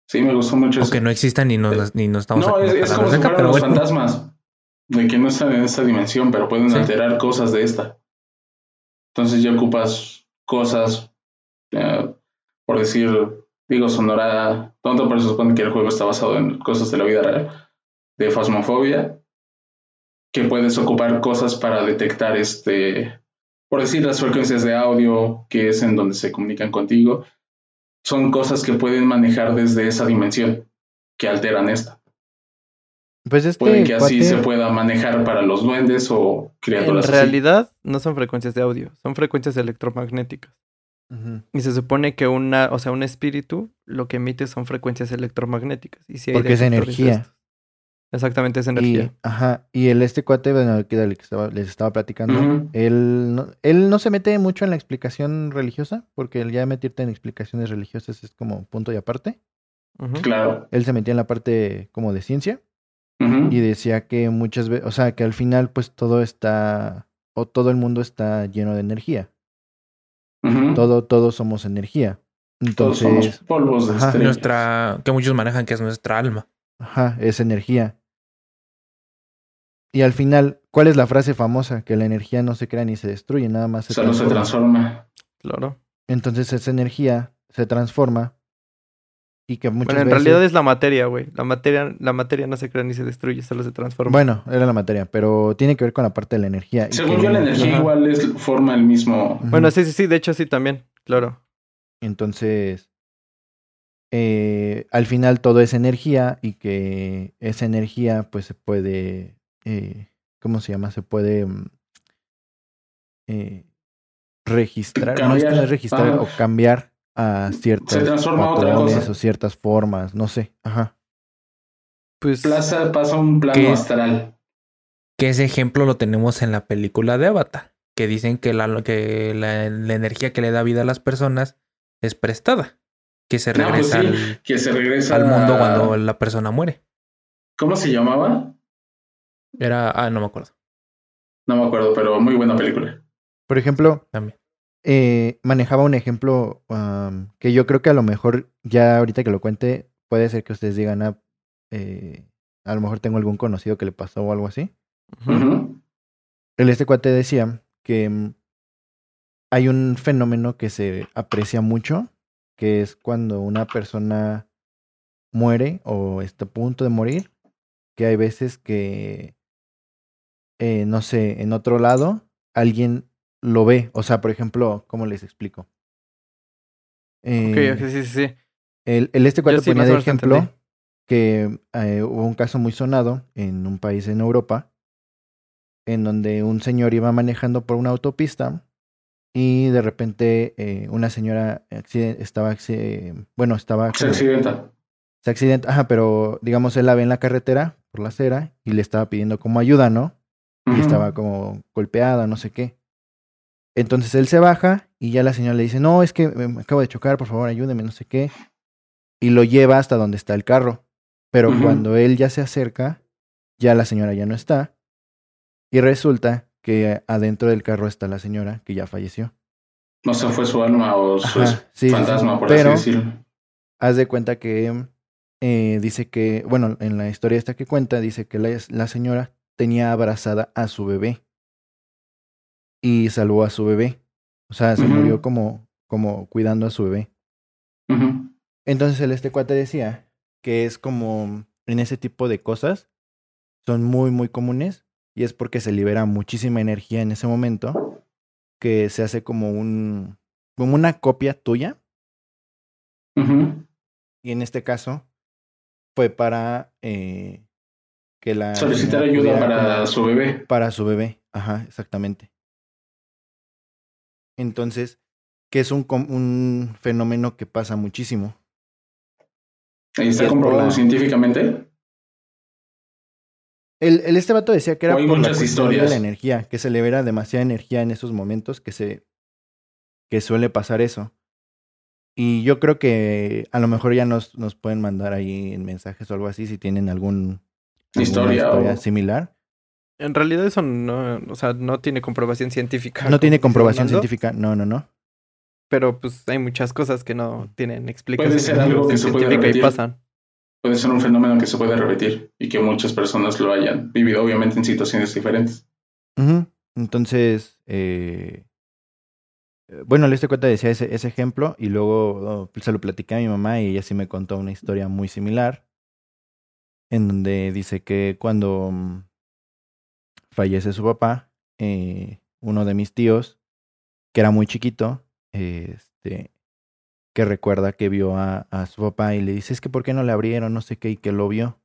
Sí, me gustó mucho O eso. que no existan y no, ni nos estamos No, es, es como si fueran los bueno. fantasmas. De que no están en esta dimensión, pero pueden Sí. alterar cosas de esta. Entonces ya ocupas cosas por decir, digo, sonora tonto, pero se supone que el juego está basado en cosas de la vida real, de fasmofobia, que puedes ocupar cosas para detectar este, por decir, las frecuencias de audio, que es en donde se comunican contigo, son cosas que pueden manejar desde esa dimensión, que alteran esta. Pues este Puede que así cuate- se pueda manejar para los duendes o En criaturas así. realidad no son frecuencias de audio, son frecuencias electromagnéticas. Y se supone que una, o sea, un espíritu lo que emite son frecuencias electromagnéticas. Y si hay Porque es energía. Exactamente, es Y, energía. ajá, y el este cuate, bueno, que que estaba- les estaba platicando, él, no, él no se mete mucho en la explicación religiosa, porque el ya meterte en explicaciones religiosas es como punto y aparte. Claro. Él se metía en la parte como de ciencia y decía que muchas veces, o sea, que al final pues todo está, o todo el mundo está lleno de energía. Todo, todos somos energía. Todos somos Entonces, polvos de ajá. Nuestra, que muchos manejan que es nuestra alma. Ajá, es energía. Y al final, ¿cuál es la frase famosa? Que la energía no se crea ni se destruye, nada más se Solo se transforma. Claro. Entonces esa energía se transforma y que muchas Bueno, en veces... realidad es la materia, güey. La materia, la materia no se crea ni se destruye, solo se transforma. Bueno, era la materia, pero tiene que ver con la parte de la energía. y Según que yo, la energía Ajá. igual es, forma el mismo. Bueno, sí, sí, sí, de hecho sí también, claro. Entonces, eh, al final todo es energía y que esa energía pues se puede, eh, ¿cómo se llama? Se puede mm, eh, registrar, no es que no registrar ajá. o cambiar a otra patrones o ciertas formas, no sé, ajá. Pues Plaza pasa un plano astral. Que ese ejemplo lo tenemos en la película de Avatar. Que dicen que la, que la, la energía que le da vida a las personas es prestada. Que se No, pues regresa sí, al, que se regresa al mundo a- cuando la persona muere. ¿Cómo se llamaba? Era. Ah, no me acuerdo. No me acuerdo, pero muy buena película. Por ejemplo, También. eh, manejaba un ejemplo que yo creo que a lo mejor ya ahorita que lo cuente puede ser que ustedes digan, ah, eh, a lo mejor tengo algún conocido que le pasó o algo así. El este cuate decía que hay un fenómeno que se aprecia mucho, que es cuando una persona muere o está a punto de morir, que hay veces que, eh, no sé, en otro lado alguien lo ve. O sea, por ejemplo, ¿cómo les explico? Eh, ok, sí, sí, sí. el, el este cuate sí, ponía de ejemplo que eh, hubo un caso muy sonado en un país en Europa, en donde un señor iba manejando por una autopista y de repente eh, una señora estaba, bueno, estaba, Se accidenta. se accidenta, ajá, pero digamos él la ve en la carretera por la acera y le estaba pidiendo como ayuda, ¿no? y estaba como golpeada, no sé qué. Entonces él se baja y ya la señora le dice, no, es que me acabo de chocar, por favor, ayúdeme, no sé qué. Y lo lleva hasta donde está el carro. Pero cuando él ya se acerca, ya la señora ya no está. Y resulta que adentro del carro está la señora que ya falleció. No sé, fue su alma o su Ajá, sí, fantasma, por Pero así decirlo. haz de cuenta que eh, dice que, bueno, en la historia esta que cuenta, dice que la, la señora tenía abrazada a su bebé y salvó a su bebé. O sea, se murió como, como cuidando a su bebé. Entonces el este cuate decía que es como en ese tipo de cosas son muy, muy comunes y es porque se libera muchísima energía en ese momento que se hace como un, como una copia tuya y en este caso fue para eh, que la Solicitar ayuda para como- su bebé. para su bebé, ajá, exactamente. Entonces, que es un, un fenómeno que pasa muchísimo. ¿Y está es comprobado la- científicamente? El, el este vato decía que era por la cuestión de historias. la energía, que se libera demasiada energía en esos momentos que se que suele pasar eso. Y yo creo que a lo mejor ya nos, nos pueden mandar ahí en mensajes o algo así si tienen algún alguna Historia o- similar. En realidad eso no, o sea, no tiene comprobación científica. No tiene comprobación científica, no, no, no. Pero pues hay muchas cosas que no tienen explicación Puede ser algo que se puede científica y pasan. Puede ser un fenómeno que se puede repetir y que muchas personas lo hayan vivido, obviamente en situaciones diferentes. Entonces, eh, bueno, este cuenta decía ese, ese ejemplo y luego oh, se lo platicé a mi mamá y ella sí me contó una historia muy similar en donde dice que cuando mm, fallece su papá, eh, uno de mis tíos, que era muy chiquito, este, que recuerda que vio a, a, su papá y le dice, es que ¿por qué no le abrieron? No sé qué, y que lo vio.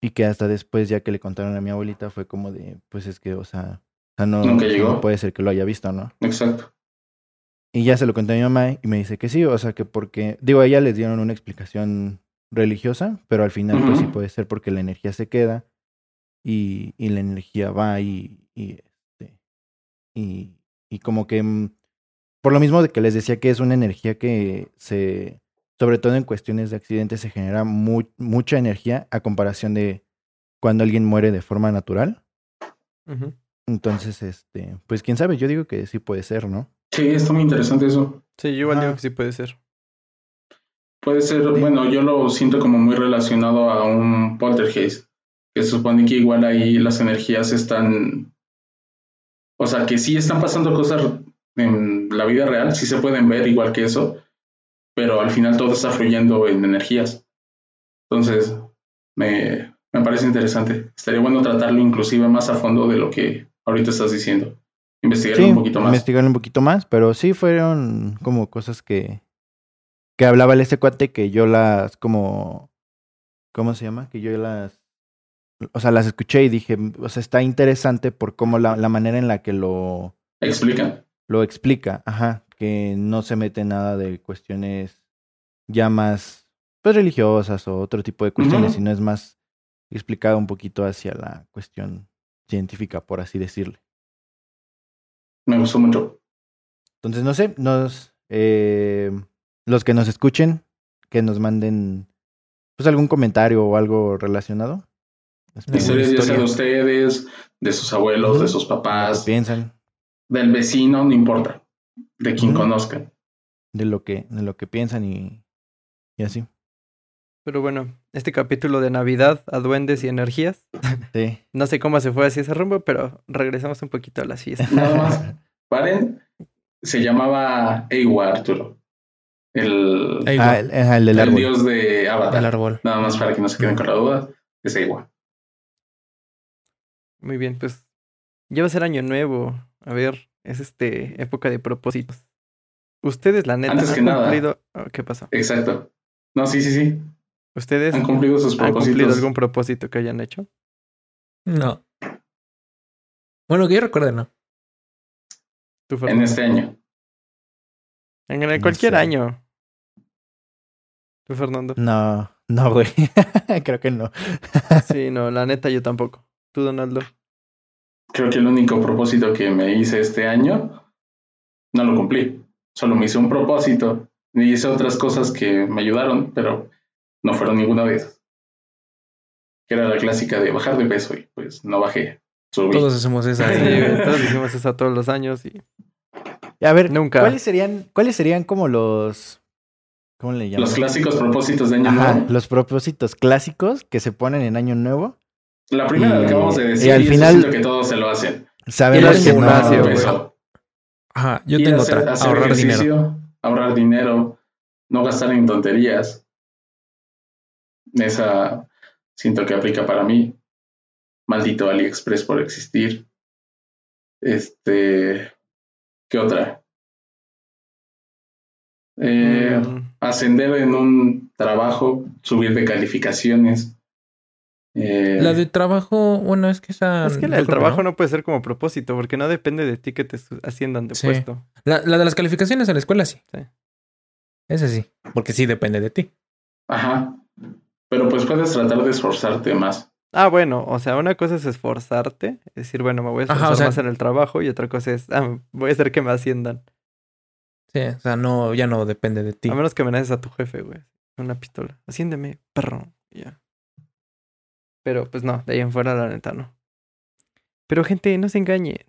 Y que hasta después, ya que le contaron a mi abuelita, fue como de, pues es que, o sea, o sea no, Nunca o sea, llegó. no puede ser que lo haya visto, ¿no? Exacto. Y ya se lo conté a mi mamá y me dice que sí, o sea, que porque, digo, a ella les dieron una explicación religiosa, pero al final pues sí puede ser porque la energía se queda y, y la energía va y, y, este, y, y como que, mm, por lo mismo de que les decía que es una energía que se, sobre todo en cuestiones de accidentes, se genera mu- mucha energía a comparación de cuando alguien muere de forma natural. Entonces, este, pues quién sabe, yo digo que sí puede ser, ¿no? Sí, está muy interesante eso. Sí, yo igual digo que sí puede ser. Puede ser, bueno, yo lo siento como muy relacionado a un poltergeist, que se supone que igual ahí las energías están, o sea, que sí están pasando cosas en la vida real, sí se pueden ver igual que eso, pero al final todo está fluyendo en energías. Entonces, me, me parece interesante. Estaría bueno tratarlo inclusive más a fondo de lo que ahorita estás diciendo. Investigarlo Sí, un poquito más. investigar un poquito más, pero sí fueron como cosas que que hablaba el este cuate que yo las como ¿cómo se llama? Que yo las o sea, las escuché y dije, o sea, está interesante por cómo la, la manera en la que lo Explican. Lo explica, ajá, que no se mete nada de cuestiones ya más pues religiosas o otro tipo de cuestiones, Ujú. sino es más explicado un poquito hacia la cuestión científica, por así decirle. Me gustó mucho. Entonces, no sé, nos eh, los que nos escuchen, que nos manden pues algún comentario o algo relacionado. Historias de ustedes, de sus abuelos, de sus papás, piensan del vecino, no importa, de quien conozcan. de lo que de lo que piensan y, y así. Pero bueno, este capítulo de Navidad a duendes y energías. Sí. [LAUGHS] No sé cómo se fue así ese rumbo, pero regresamos un poquito a las fiestas. Nada más, [LAUGHS] paren, se llamaba Eiwa Arturo, el, Ah, el, el del el árbol. dios de Avatar. el árbol. Nada más para que no se queden con la duda, es Eiwa. Muy bien, pues ya va a ser año nuevo. A ver, es este época de propósitos. Ustedes, la neta, Antes han que cumplido. oh, ¿Qué pasó? Exacto. No, sí, sí, sí. ¿Ustedes Han cumplido sus han cumplido propósitos. algún propósito que hayan hecho? No. Bueno, que yo recuerde, no. ¿Tú, en este año. En, cualquier sé. año. ¿Tú, Fernando? No, no, güey. [LAUGHS] Creo que no. Sí, no, la neta yo tampoco. ¿Tú, Donaldo? Creo que el único propósito que me hice este año no lo cumplí. Solo me hice un propósito y hice otras cosas que me ayudaron, pero no fueron ninguna de esas. Que era la clásica de bajar de peso y pues no bajé. Subí. Todos hacemos esa. Sí, [LAUGHS] ¿eh? todos hicimos eso todos los años y A ver, Nunca. ¿cuáles serían cuáles serían como los ¿cómo le llaman? Los clásicos propósitos de año Ajá, nuevo. los propósitos clásicos que se ponen en año nuevo. La primera y- la acabamos de decir y, al final- que todos se lo hacen. Sabemos que no. gimnasio. Ajá, yo tengo hacer, otra. hacer Ahorrar ejercicio, dinero. ahorrar dinero, no gastar en tonterías. Esa siento que aplica para mí. Maldito AliExpress por existir. Este, ¿qué otra? Eh, mm, Ascender en un trabajo, subir de calificaciones. Eh, La de trabajo, bueno, es que esa. es que la del trabajo no. no puede ser como propósito, porque no depende de ti que te asciendan de Sí. puesto. La, la de las calificaciones en la escuela sí. Sí. Ese sí. Porque sí depende de ti. Ajá. Pero pues puedes tratar de esforzarte más. Ah, bueno, o sea, una cosa es esforzarte, es decir, bueno, me voy a Ajá, esforzar o sea- más en el trabajo, y otra cosa es, ah, voy a hacer que me asciendan. Sí, o sea, no, ya no depende de ti. A menos que amenaces a tu jefe, güey. Una pistola. Asciéndeme, perro. Ya. Pero pues no, de ahí en fuera la neta no. Pero gente, no se engañe.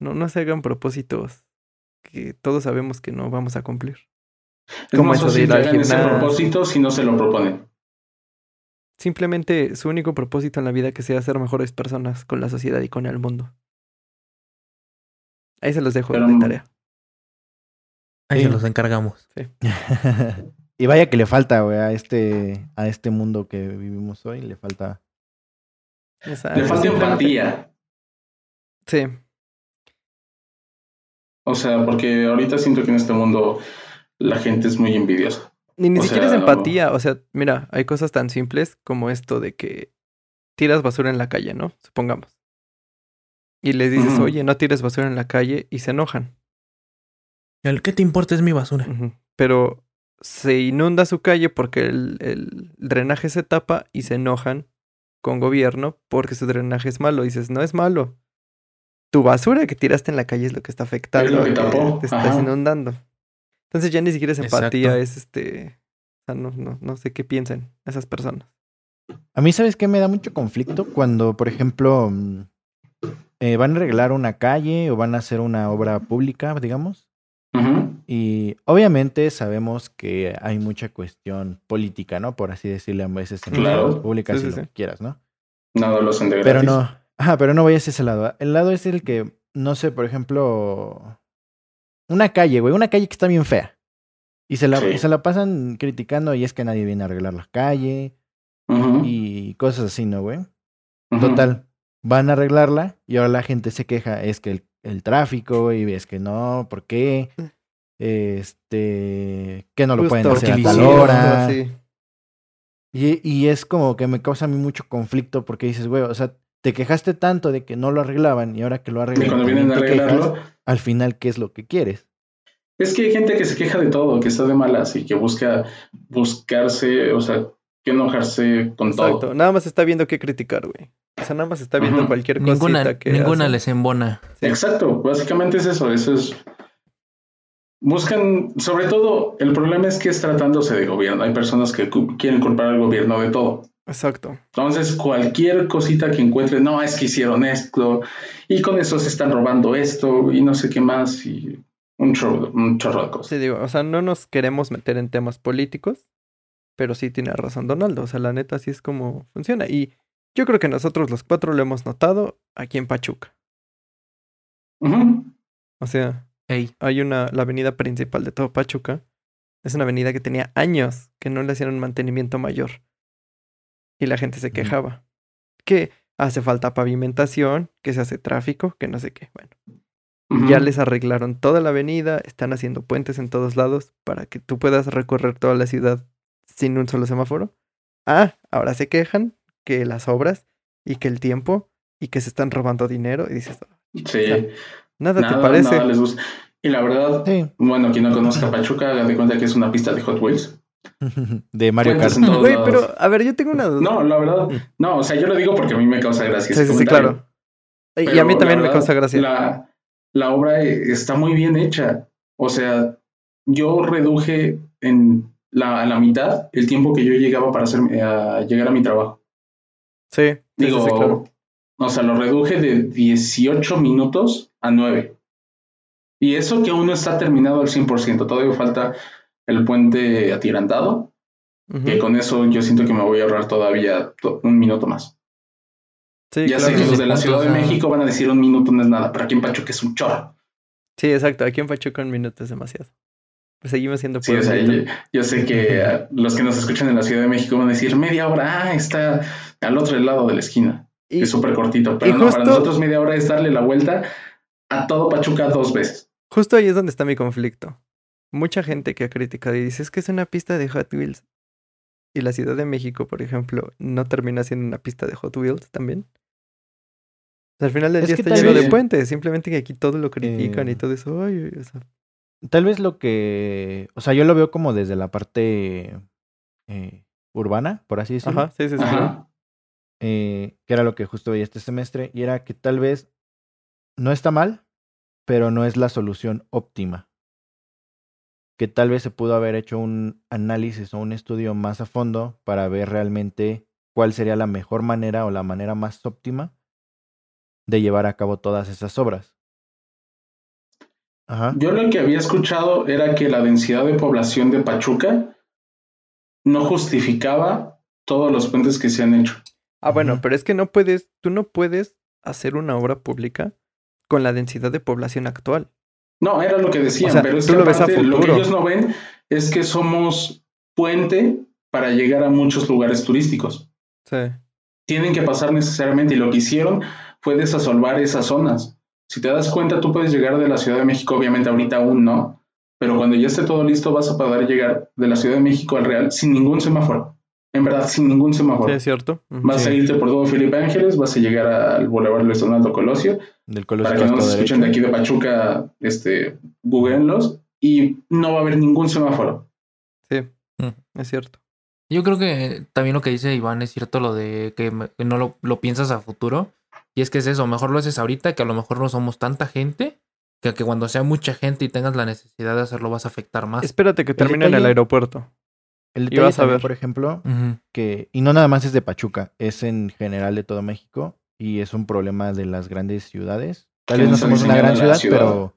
No, no se hagan propósitos que todos sabemos que no vamos a cumplir. Es Como más eso de ir al ese propósito si no se lo proponen. Simplemente su único propósito en la vida que sea ser mejores personas con la sociedad y con el mundo. Ahí se los dejo Pero- de tarea. Ahí Sí. se los encargamos. [LAUGHS] y vaya que le falta, güey, a este, a este mundo que vivimos hoy, le falta. Exacto, Le falta empatía. Sí, O sea, porque ahorita siento que en este mundo la gente es muy envidiosa. Ni, ni O siquiera sea, es empatía. O sea, mira, hay cosas tan simples como esto de que tiras basura en la calle, ¿no? Supongamos. Y les dices, oye, no tires basura en la calle y se enojan. El ¿qué te importa es mi basura? Pero se inunda su calle porque el, el drenaje se tapa y se enojan con gobierno porque su drenaje es malo. dices, no es malo. Tu basura que tiraste en la calle es lo que está afectando. Es lo que a tapó, Te estás ajá. inundando. Entonces ya ni siquiera es empatía, Exacto. es este... O sea, no, no, no sé qué piensan esas personas. A mí, ¿sabes qué? Me da mucho conflicto cuando, por ejemplo, mm, eh, van a arreglar una calle o van a hacer una obra pública, digamos. Y obviamente sabemos que hay mucha cuestión política, ¿no? Por así decirle a veces en Claro. las públicas Sí, y sí, lo que quieras, ¿no? Nada lo de Pero no, ajá, pero no vayas a ese lado. El lado es el que, no sé, por ejemplo, una calle, güey, una calle que está bien fea. Y se la, Sí. se la pasan criticando y es que nadie viene a arreglar la calle y cosas así, ¿no, güey? Total, van a arreglarla y ahora la gente se queja, es que el, el tráfico y es que no, ¿por qué? Este, que no lo pueden Justo, hacer a porque tal hicieron, hora. Sí. Y, y es como que me causa a mí mucho conflicto porque dices, güey, o sea, te quejaste tanto de que no lo arreglaban y ahora que lo arreglan, cuando también vienen a te quejas, arreglarlo, al final, ¿qué es lo que quieres? es que hay gente que se queja de todo, que está de malas y que busca buscarse, o sea, que enojarse con Exacto. todo. Nada más está viendo qué criticar, güey. O sea, nada más está viendo cualquier cosita Ninguna, que ninguna les embona. Sí. Exacto, básicamente es eso, eso es... Buscan, sobre todo, el problema es que es tratándose de gobierno. Hay personas que quieren culpar al gobierno de todo. Exacto. Entonces, cualquier cosita que encuentren, no, es que hicieron esto, y con eso se están robando esto, y no sé qué más, y un chorro, un chorro de cosas. Sí, digo, o sea, no nos queremos meter en temas políticos, pero sí tiene razón Donaldo. O sea, la neta sí es como funciona. Y yo creo que nosotros los cuatro lo hemos notado aquí en Pachuca. O sea, Hay una, la avenida principal de todo Pachuca. Es una avenida que tenía años que no le hacían un mantenimiento mayor. Y la gente se quejaba. Que hace falta pavimentación, que se hace tráfico, que no sé qué. Bueno, ya les arreglaron toda la avenida, están haciendo puentes en todos lados para que tú puedas recorrer toda la ciudad sin un solo semáforo. Ah, ahora se quejan que las obras y que el tiempo y que se están robando dinero. Y dices, Sí, nada, nada, te parece. nada les gusta. Y la verdad, Sí, bueno, quien no conozca Pachuca, haga de cuenta que es una pista de Hot Wheels. [LAUGHS] de Mario Kart. en todos Güey, lados. pero a ver, yo tengo una duda. No, la verdad, Mm. no, o sea, yo lo digo porque a mí me causa gracia. sí, sí, claro. Y- a mí también me causa gracia. La, la obra eh, está muy bien hecha. O sea, yo reduje en la, a la mitad el tiempo que yo llegaba para hacer, a llegar a mi trabajo. Sí, Digo, sí, claro. o sea, lo reduje de 18 minutos a 9. Y eso que aún no está terminado al 100%. Todavía falta el puente atirantado. Que con eso yo siento que me voy a ahorrar todavía to- un minuto más. Sí, ya sé que los de la Ciudad de. México van a decir un minuto no es nada, pero aquí en Pachuca es un chorro. Sí, exacto. Aquí en Pachuca un minuto es demasiado. Pues seguimos siendo Sí, o sea, pueblito. yo, yo sé que [LAUGHS] los que nos escuchan en la Ciudad de México van a decir media hora, ah, está al otro lado de la esquina. Y- es súper cortito, pero no, para nosotros media hora es darle la vuelta a todo Pachuca dos veces. Justo ahí es donde está mi conflicto. Mucha gente que ha criticado y dice es que es una pista de Hot Wheels. Y la Ciudad de México, por ejemplo, no termina siendo una pista de Hot Wheels también. O sea, al final del Es día está tal lleno de vez- puentes. Simplemente que aquí todo lo critican Eh, y todo eso. Ay, o sea, Tal vez lo que, o sea, yo lo veo como desde la parte eh, urbana, por así decirlo. ajá, sí, sí, sí. Ajá. eh, que era lo que justo veía este semestre, y era que tal vez no está mal, pero no es la solución óptima. Que tal vez se pudo haber hecho un análisis o un estudio más a fondo para ver realmente cuál sería la mejor manera o la manera más óptima de llevar a cabo todas esas obras. Ajá. Yo lo que había escuchado era que la densidad de población de Pachuca no justificaba todos los puentes que se han hecho. Ah, bueno, pero es que no puedes, tú no puedes hacer una obra pública con la densidad de población actual. No, era lo que decían, O sea, pero es tú que lo ves a aparte, lo que ellos no ven es que somos puente para llegar a muchos lugares turísticos. Sí. Tienen que pasar necesariamente y lo que hicieron fue desasolvar esas zonas. Si te das cuenta, tú puedes llegar de la Ciudad de México, obviamente ahorita aún no, pero cuando ya esté todo listo vas a poder llegar de la Ciudad de México al Real sin ningún semáforo. En verdad, sin ningún Sí, semáforo. es cierto. Vas a Sí. irte por todo Felipe Ángeles, vas a llegar al Boulevard Luis Donaldo Colosio. Del Para Colosio que no nos derecho. escuchen de aquí de Pachuca, este, googleenlos y no va a haber ningún semáforo. Sí, Mm. es cierto. Yo creo que también lo que dice Iván es cierto lo de que no lo, lo piensas a futuro. Y es que es eso, mejor lo haces ahorita, que a lo mejor no somos tanta gente, que, que cuando sea mucha gente y tengas la necesidad de hacerlo vas a afectar más. Espérate que termine en el aeropuerto. El Y detalle vas a también, ver. por ejemplo, que, y no nada más es de Pachuca, es en general de todo México y es un problema de las grandes ciudades. Tal vez no somos una gran ciudad, ciudad. pero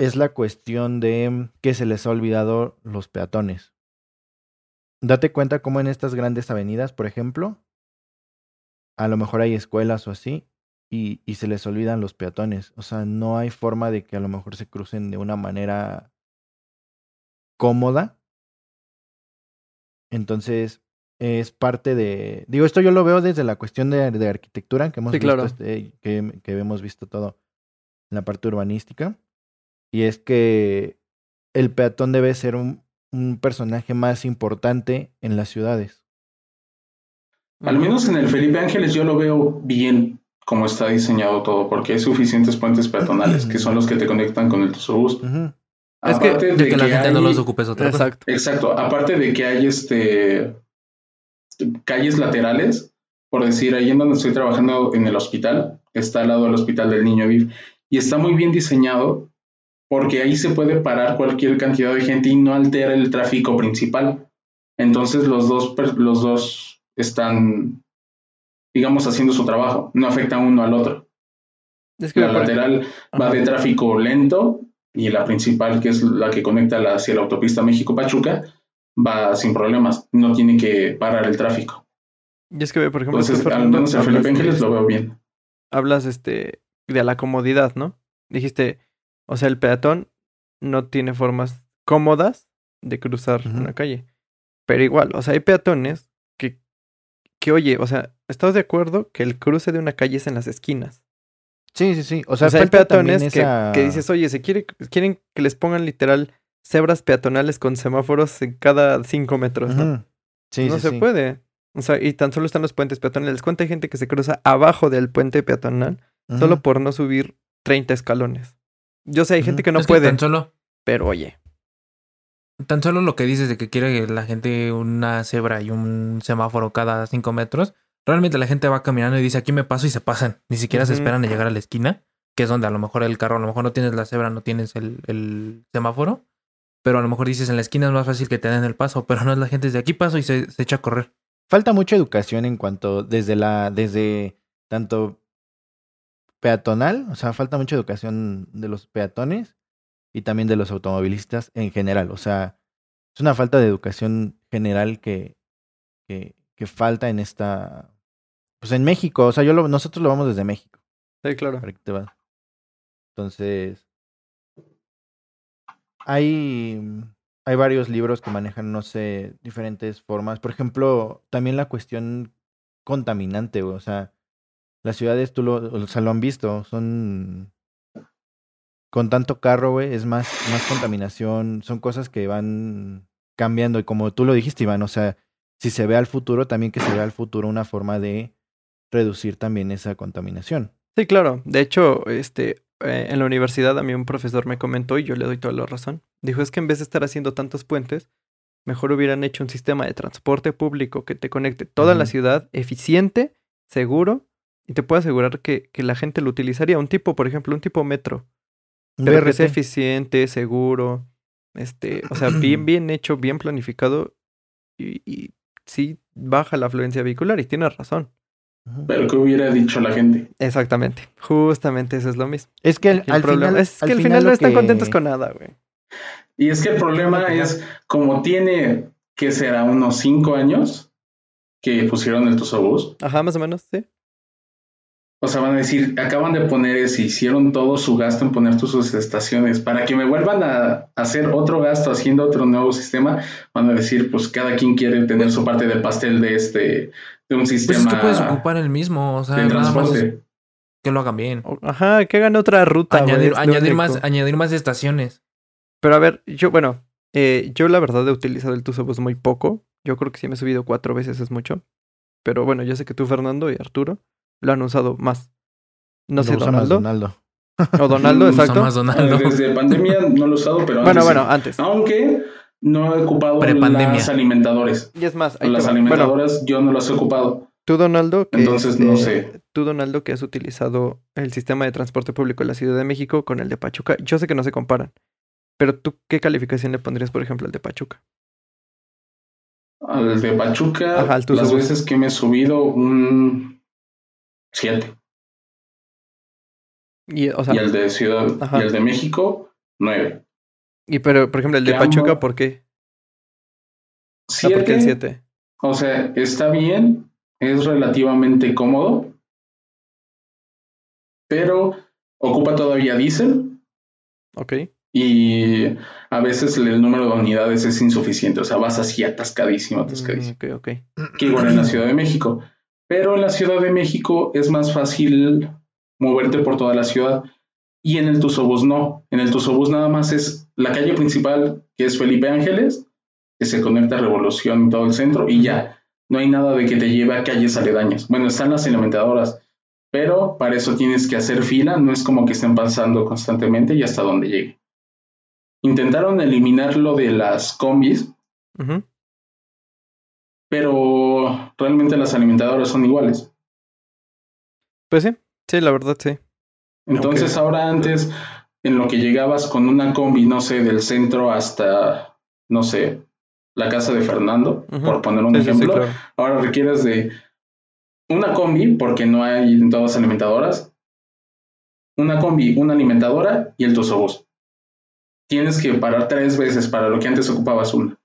es la cuestión de que se les ha olvidado los peatones. Date cuenta cómo en estas grandes avenidas, por ejemplo, a lo mejor hay escuelas o así, y, y se les olvidan los peatones. O sea, no hay forma de que a lo mejor se crucen de una manera cómoda. Entonces, es parte de. Digo, esto yo lo veo desde la cuestión de, de arquitectura, que hemos Sí, visto claro. este- que, que hemos visto todo en la parte urbanística. Y es que el peatón debe ser un, un personaje más importante en las ciudades. Al menos en el Felipe Ángeles yo lo veo bien como está diseñado todo, porque hay suficientes puentes peatonales que son los que te conectan con el autobús. Es que- Aparte De de que la gente hay- no los ocupes otra. Exacto. Exacto, aparte de que hay este calles laterales, por decir, ahí en donde estoy trabajando en el hospital, está al lado del hospital del niño Viv, y está muy bien diseñado porque ahí se puede parar cualquier cantidad de gente y no altera el tráfico principal. Entonces los dos, los dos están, digamos, haciendo su trabajo, no afecta uno al otro. Es que La lateral va de tráfico lento y la principal, que es la que conecta la- hacia la autopista México-Pachuca, va sin problemas, no tiene que parar el tráfico. Y es que, por ejemplo, Entonces, al menos en hablas Felipe Ángeles lo veo bien. hablas este de la comodidad, ¿no? Dijiste, o sea, el peatón no tiene formas cómodas de cruzar una calle. Pero igual, o sea, hay peatones que, que, oye, o sea, ¿estás de acuerdo que el cruce de una calle es en las esquinas? Sí, sí, sí. O O sea, sea, hay peatones que, esa- que dices, oye, se quiere, quieren que les pongan literal cebras peatonales con semáforos en cada cinco metros, ¿no? Ujú. Sí, no sí, se sí. puede. O sea, y tan solo están los puentes peatonales. ¿Cuánta gente que se cruza abajo del puente peatonal solo por no subir 30 escalones? Yo sé, hay gente que no Es que puede, tan solo, pero oye. tan solo lo que dices de que quiere la gente una cebra y un semáforo cada cinco metros, realmente la gente va caminando y dice aquí me paso y se pasan. Ni siquiera se esperan a llegar a la esquina, que es donde a lo mejor el carro, a lo mejor no tienes la cebra, no tienes el, el semáforo, pero a lo mejor dices en la esquina es más fácil que te den el paso, pero no es la gente de aquí paso y se, se echa a correr. Falta mucha educación en cuanto desde la desde tanto peatonal, o sea, falta mucha educación de los peatones y también de los automovilistas en general, o sea, es una falta de educación general que que, que falta en esta pues en México, o sea, yo lo, nosotros lo vamos desde México, Sí, claro. para que te vas. Entonces hay hay varios libros que manejan, no sé, diferentes formas. Por ejemplo, también la cuestión contaminante, güey, o sea, las ciudades, tú lo, o sea, lo han visto, son con tanto carro, güey, es más, más contaminación, son cosas que van cambiando y como tú lo dijiste, Iván, o sea, si se ve al futuro, también que se vea al futuro una forma de reducir también esa contaminación. Sí, claro. De hecho, este, eh, en la universidad a mí un profesor me comentó y yo le doy toda la razón. Dijo, es que en vez de estar haciendo tantos puentes, mejor hubieran hecho un sistema de transporte público que te conecte toda la ciudad, eficiente, seguro, y te puedo asegurar que, que la gente lo utilizaría. Un tipo, por ejemplo, un tipo metro, pero que sea eficiente, seguro, este, o sea, bien, [CLEARS THROAT] bien hecho, bien planificado, y, y sí baja la afluencia vehicular, y tienes razón. Pero ¿qué hubiera dicho la gente? Exactamente, justamente eso es lo mismo. Es que al, El al problema final, es que al final, no están que- contentos con nada, güey. Y es que el problema es, como tiene, que será unos cinco años que pusieron el Tusobús, Ajá, más o menos, sí. O sea, van a decir, acaban de poner eso, hicieron todo su gasto en poner tus sus estaciones. Para que me vuelvan a hacer otro gasto haciendo otro nuevo sistema, van a decir, pues cada quien quiere tener su parte del pastel de este, de un Pues sistema es que puedes ocupar el mismo, o sea, nada más que lo hagan bien. Ajá, que hagan otra ruta. añadir añadir más, añadir más estaciones. Pero a ver, yo, bueno, eh, yo la verdad he utilizado el Tusobús muy poco. Yo creo que sí me he subido cuatro veces, es mucho. Pero bueno, yo sé que tú, Fernando y Arturo, lo han usado más. No Lo sé, usa más Donaldo. Donaldo. O Donaldo, [LAUGHS] Usa exacto. más Donaldo. Desde pandemia no lo he usado, pero Bueno, antes bueno, sí. antes. Aunque no he ocupado las alimentadoras. Y es más, Las. Bueno, alimentadoras yo no las he ocupado. tú, Donaldo, que Entonces, no este, sé. Tú, Donaldo, que has utilizado el sistema de transporte público de la Ciudad de México con el de Pachuca. Yo sé que no se comparan. Pero tú, ¿qué calificación le pondrías, por ejemplo, al de Pachuca? Al de Pachuca, Ajá, las veces que me he subido, un 7. Y, o sea, Y el de Ciudad Ajá. y el de México, 9. Y pero, por ejemplo, el de Pachuca. ¿por qué? Ah, ¿por qué el 7, 7? o sea, está bien, es relativamente cómodo, pero ocupa todavía diésel Ok. y a veces el número de unidades es insuficiente, o sea, vas así atascadísimo, Mm, atascadísimo. ok, ok. que igual en la Ciudad de México. Pero en la Ciudad de México es más fácil moverte por toda la ciudad y en el Tusobús no. En el Tusobús nada más es la calle principal, que es Felipe Ángeles, que se conecta a Revolución y todo el centro y ya. No hay nada de que te lleve a calles aledañas. Bueno, están las alimentadoras, pero para eso tienes que hacer fila, no es como que estén pasando constantemente y hasta donde llegue. Intentaron eliminar lo de las combis, pero realmente las alimentadoras son iguales. Pues sí, sí, la verdad sí. Entonces ahora antes, en lo que llegabas con una combi, no sé, del centro hasta, no sé, la casa de Fernando, por poner un Sí, sí, sí, ejemplo, claro. ahora requieres de una combi, porque no hay en todas alimentadoras, una combi, una alimentadora y el tusobús. Tienes que parar tres veces para lo que antes ocupabas una.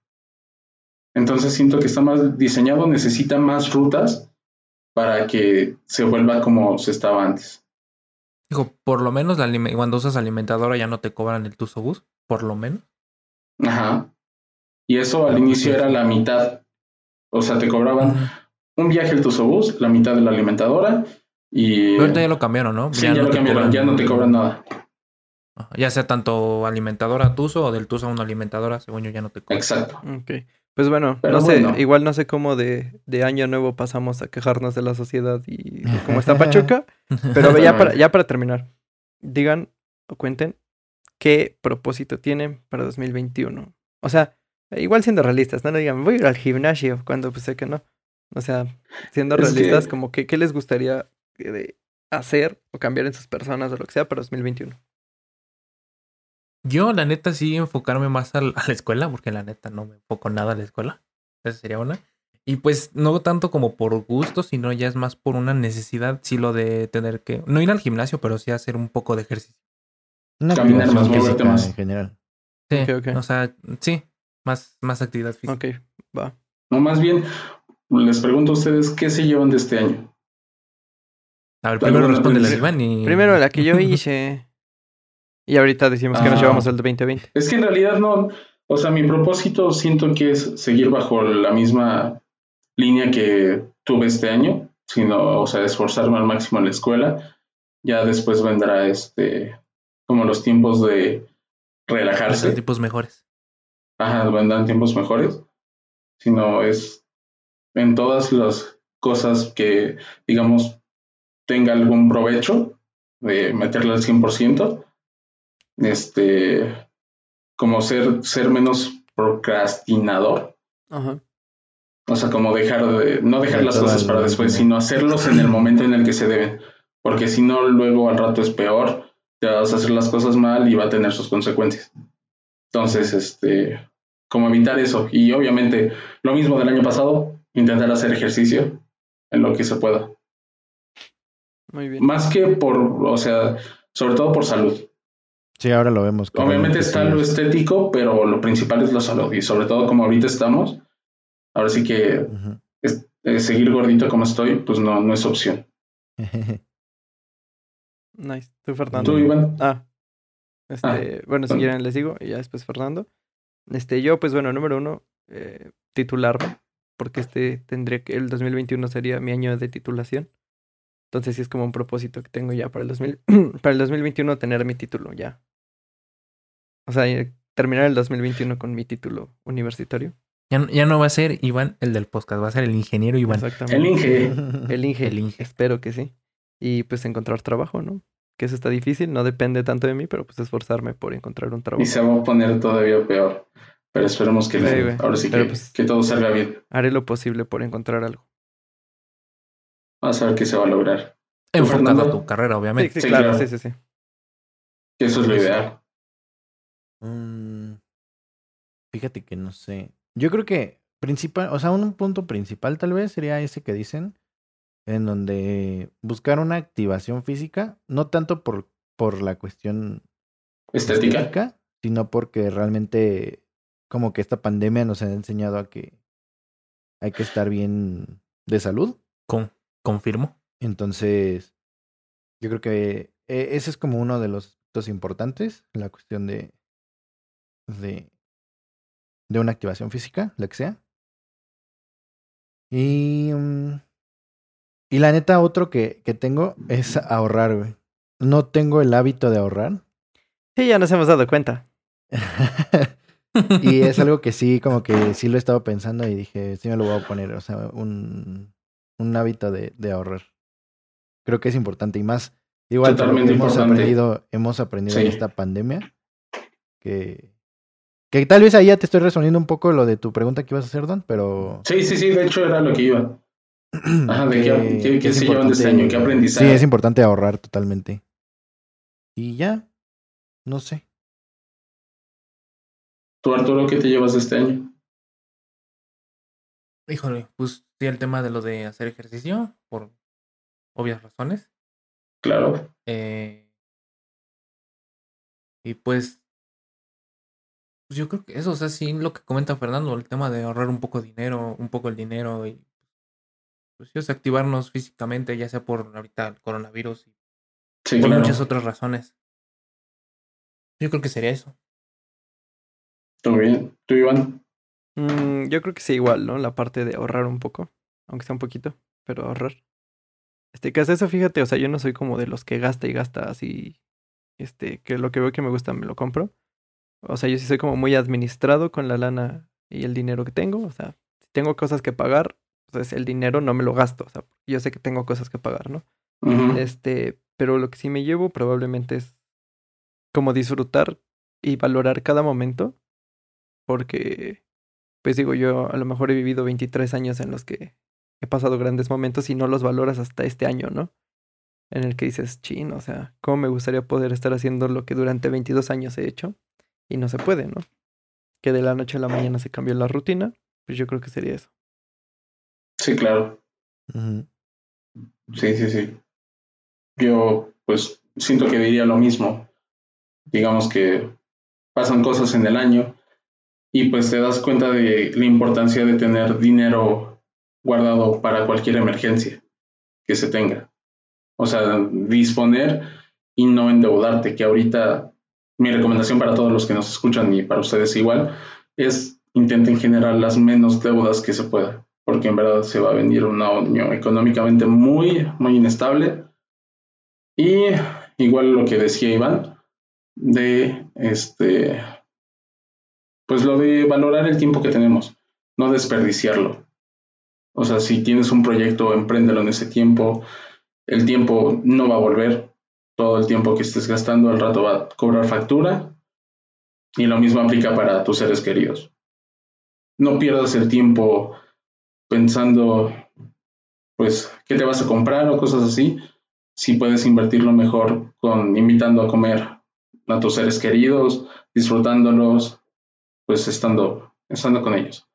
Entonces siento que está más diseñado, necesita más rutas para que se vuelva como se estaba antes. Digo, por lo menos la cuando usas alimentadora ya no te cobran el Tusobús, por lo menos. Ajá. Y eso al pues inicio era la mitad. O sea, te cobraban un viaje el tusobús, la mitad de la alimentadora y... Pero ahorita ya lo cambiaron, ¿no? sí, ya, lo te cambiaron, cobran- ya no te cobran nada. Ya sea tanto alimentadora a Tuzo o del Tuzo a una alimentadora, según yo ya no te cobran. Exacto. Ok. Pues bueno, Pero no sé, igual no sé cómo de, de año nuevo pasamos a quejarnos de la sociedad y de cómo está [LAUGHS] Pachuca, pero ya para, ya para terminar, digan o cuenten qué propósito tienen para 2021. O sea, igual siendo realistas, no, no digan, voy a ir al gimnasio, cuando pues sé que no. O sea, siendo Es realistas, que- como que, ¿qué les gustaría eh, hacer o cambiar en sus personas o lo que sea para 2021? Yo, la neta, sí enfocarme más al- a la escuela, porque la neta no me enfoco nada a la escuela. Esa sería una. Y pues no tanto como por gusto, sino ya es más por una necesidad, sí lo de tener que, no ir al gimnasio, pero sí hacer un poco de ejercicio. Una Caminar más, moverte física más. en general. Sí, Ok, ok. o sea, sí, más, más actividad física. Ok, va. No, más bien, les pregunto a ustedes, ¿qué se llevan de este año? A ver, primero responde la. Iván y... Primero la que yo [LAUGHS] hice. Y ahorita decimos que nos llevamos el de 2020. Es que en realidad no, o sea, mi propósito siento que es seguir bajo la misma línea que tuve este año, sino, o sea, esforzarme al máximo en la escuela. Ya después vendrá este, como los tiempos de Los relajarse. tipos mejores. Ajá, vendrán tiempos mejores. Sino es en todas las cosas que, digamos, tenga algún provecho de meterle al 100%. Este, como ser, ser menos procrastinador. Ajá. O sea, como dejar de, no dejar De las cosas para después, ¿no? sino hacerlos en el momento en el que se deben. Porque si no, luego al rato es peor, te vas a hacer las cosas mal y va a tener sus consecuencias. Entonces, este, como evitar eso. Y obviamente, lo mismo del año pasado, intentar hacer ejercicio en lo que se pueda. Muy bien. Más que por, o sea, sobre todo por salud. Sí, ahora lo vemos. Obviamente está sí lo es- estético, pero lo principal es la salud. Y sobre todo como ahorita estamos, ahora sí que es- eh, seguir gordito como estoy, pues no, no es opción. [LAUGHS] Nice. ¿Tú, Fernando? ¿Tú, Iván? Ah. Este, bueno, si bueno. quieren les digo, y ya después Fernando. Este, yo, pues bueno, número uno, eh, titularme, porque este tendría que, el 2021 sería mi año de titulación. Entonces sí es como un propósito que tengo ya para el 2000, [CLEARS THROAT] para el 2021 tener mi título ya. O sea, eh, terminar el 2021 con mi título universitario. Ya, no- ya no va a ser Iván el del podcast, va a ser el ingeniero Iván. Exactamente. El Inge. El Inge. El Inge. Espero que sí. Y pues encontrar trabajo, ¿no? Que eso está difícil, no depende tanto de mí, pero pues esforzarme por encontrar un trabajo. Y se va a poner todavía peor. Pero esperemos que, Sí, le- ahora sí que, pues- que todo salga bien. Haré lo posible por encontrar algo. Vamos a ver qué se va a lograr. Enfocado a tu carrera, Sí, obviamente. sí, Sí, claro, claro. sí, sí, sí. Que eso es lo ideal. Mm, fíjate que no sé. Yo creo que principal, o sea, un punto principal tal vez sería ese que dicen, en donde buscar una activación física, no tanto por, por la cuestión Estética. estética, sino porque realmente como que esta pandemia nos ha enseñado a que hay que estar bien de salud. Con- confirmo. Entonces, yo creo que eh, ese es como uno de los aspectos importantes, la cuestión de, de, de una activación física, la que sea. Y, mm, y la neta, otro que, que tengo es ahorrar, güey. No tengo el hábito de ahorrar. Sí, ya nos hemos dado cuenta. [LAUGHS] y es algo que sí, como que sí lo he estado pensando y dije, sí me lo voy a poner, o sea, un, un hábito de, de ahorrar. Creo que es importante y más, igual hemos importante. aprendido, hemos aprendido en esta pandemia, que, que tal vez ahí ya te estoy respondiendo un poco lo de tu pregunta que ibas a hacer, Don, pero... Sí, sí, sí, de hecho era lo que iba. [CLEARS THROAT] Ajá, de qué- qué- se llevan de este año, qué aprendizaje. Sí, es importante ahorrar totalmente. Y ya, no sé. ¿Tú, Arturo, qué te llevas de este año? Híjole, pues sí, el tema de lo de hacer ejercicio, por obvias razones. Claro. Eh, y pues, pues yo creo que eso, o sea, sí, lo que comenta Fernando, el tema de ahorrar un poco de dinero, un poco el dinero y pues sí, o sea, activarnos físicamente, ya sea por ahorita el coronavirus y Sí, por claro. muchas otras razones. Yo creo que sería eso. Muy bien. ¿Tú, Iván? Mm, yo creo que sí, igual, ¿no? La parte de ahorrar un poco, aunque sea un poquito, pero ahorrar. Este, que hace eso, fíjate, o sea, yo no soy como de los que gasta y gasta así, este, que lo que veo que me gusta me lo compro. O sea, yo sí soy como muy administrado con la lana y el dinero que tengo. O sea, si tengo cosas que pagar, pues el dinero no me lo gasto. O sea, yo sé que tengo cosas que pagar, ¿no? Este, pero lo que sí me llevo probablemente es como disfrutar y valorar cada momento. Porque, pues digo, yo a lo mejor he vivido 23 años en los que he pasado grandes momentos y no los valoras hasta este año, ¿no? En el que dices, chin, o sea, ¿cómo me gustaría poder estar haciendo lo que durante 22 años he hecho? Y no se puede, ¿no? Que de la noche a la mañana se cambió la rutina, pues yo creo que sería eso. Sí, claro. Sí, sí, sí. Yo, pues, siento que diría lo mismo. Digamos que pasan cosas en el año y pues te das cuenta de la importancia de tener dinero guardado para cualquier emergencia que se tenga. O sea, disponer y no endeudarte, que ahorita mi recomendación para todos los que nos escuchan y para ustedes igual es intenten generar las menos deudas que se pueda, porque en verdad se va a venir un año económicamente muy, muy inestable. Y igual lo que decía Iván, de este, pues lo de valorar el tiempo que tenemos, no desperdiciarlo. O sea, si tienes un proyecto, empréndelo en ese tiempo. El tiempo no va a volver. Todo el tiempo que estés gastando al rato va a cobrar factura. Y lo mismo aplica para tus seres queridos. No pierdas el tiempo pensando, pues, qué te vas a comprar o cosas así. Si puedes invertirlo mejor con invitando a comer a tus seres queridos, disfrutándolos, pues estando, estando con ellos.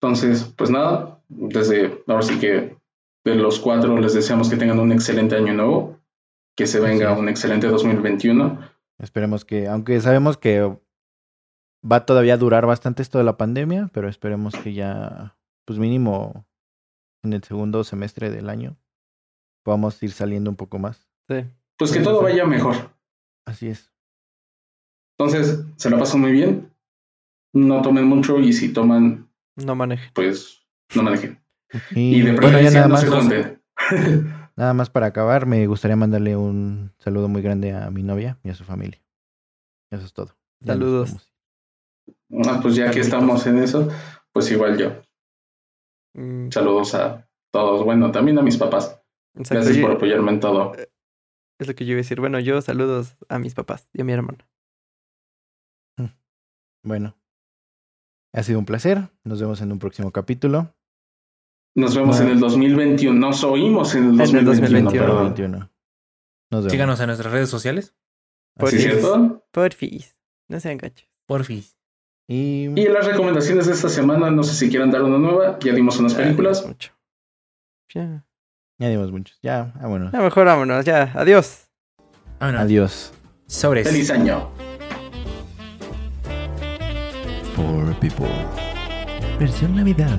Entonces, pues nada, desde ahora sí que de los cuatro les deseamos que tengan un excelente año nuevo, que se venga un excelente 2021. Esperemos que, aunque sabemos que va todavía a durar bastante esto de la pandemia, pero esperemos que ya, pues mínimo en el segundo semestre del año, podamos ir saliendo un poco más. Sí. pues que Sí, todo sí. vaya mejor. Así es. Entonces, se la pasan muy bien. No tomen mucho y si toman, No maneje. pues no manejen. Y, Y de bueno, ya nada no más, se. [LAUGHS] nada más para acabar, me gustaría mandarle un saludo muy grande a mi novia y a su familia. Eso es todo. Ya Saludos. Ah, pues ya que estamos en eso, pues igual yo. Mm, Saludos a todos. Bueno, también a mis papás. exacto, Gracias por apoyarme en todo. Es lo que yo iba a decir. Bueno, yo saludos a mis papás y a mi hermano. Bueno, ha sido un placer. Nos vemos en un próximo capítulo. Nos vemos en el 2021. Nos oímos en el En el 2021. 2021. perdón. 21. Nos vemos. Síganos en nuestras redes sociales. Por ¿Sí, Porfis. cierto? Porfis. No sean gachos. Porfis. Y Y en las recomendaciones de esta semana, no sé si quieran dar una nueva. Ya dimos unas Ya, películas. es mucho. Ya. ya dimos muchos. Ya, vámonos. Ya, mejor vámonos. Ya. Adiós. Vámonos. Adiós. Sobres. Feliz año. For People. Versión Navidad.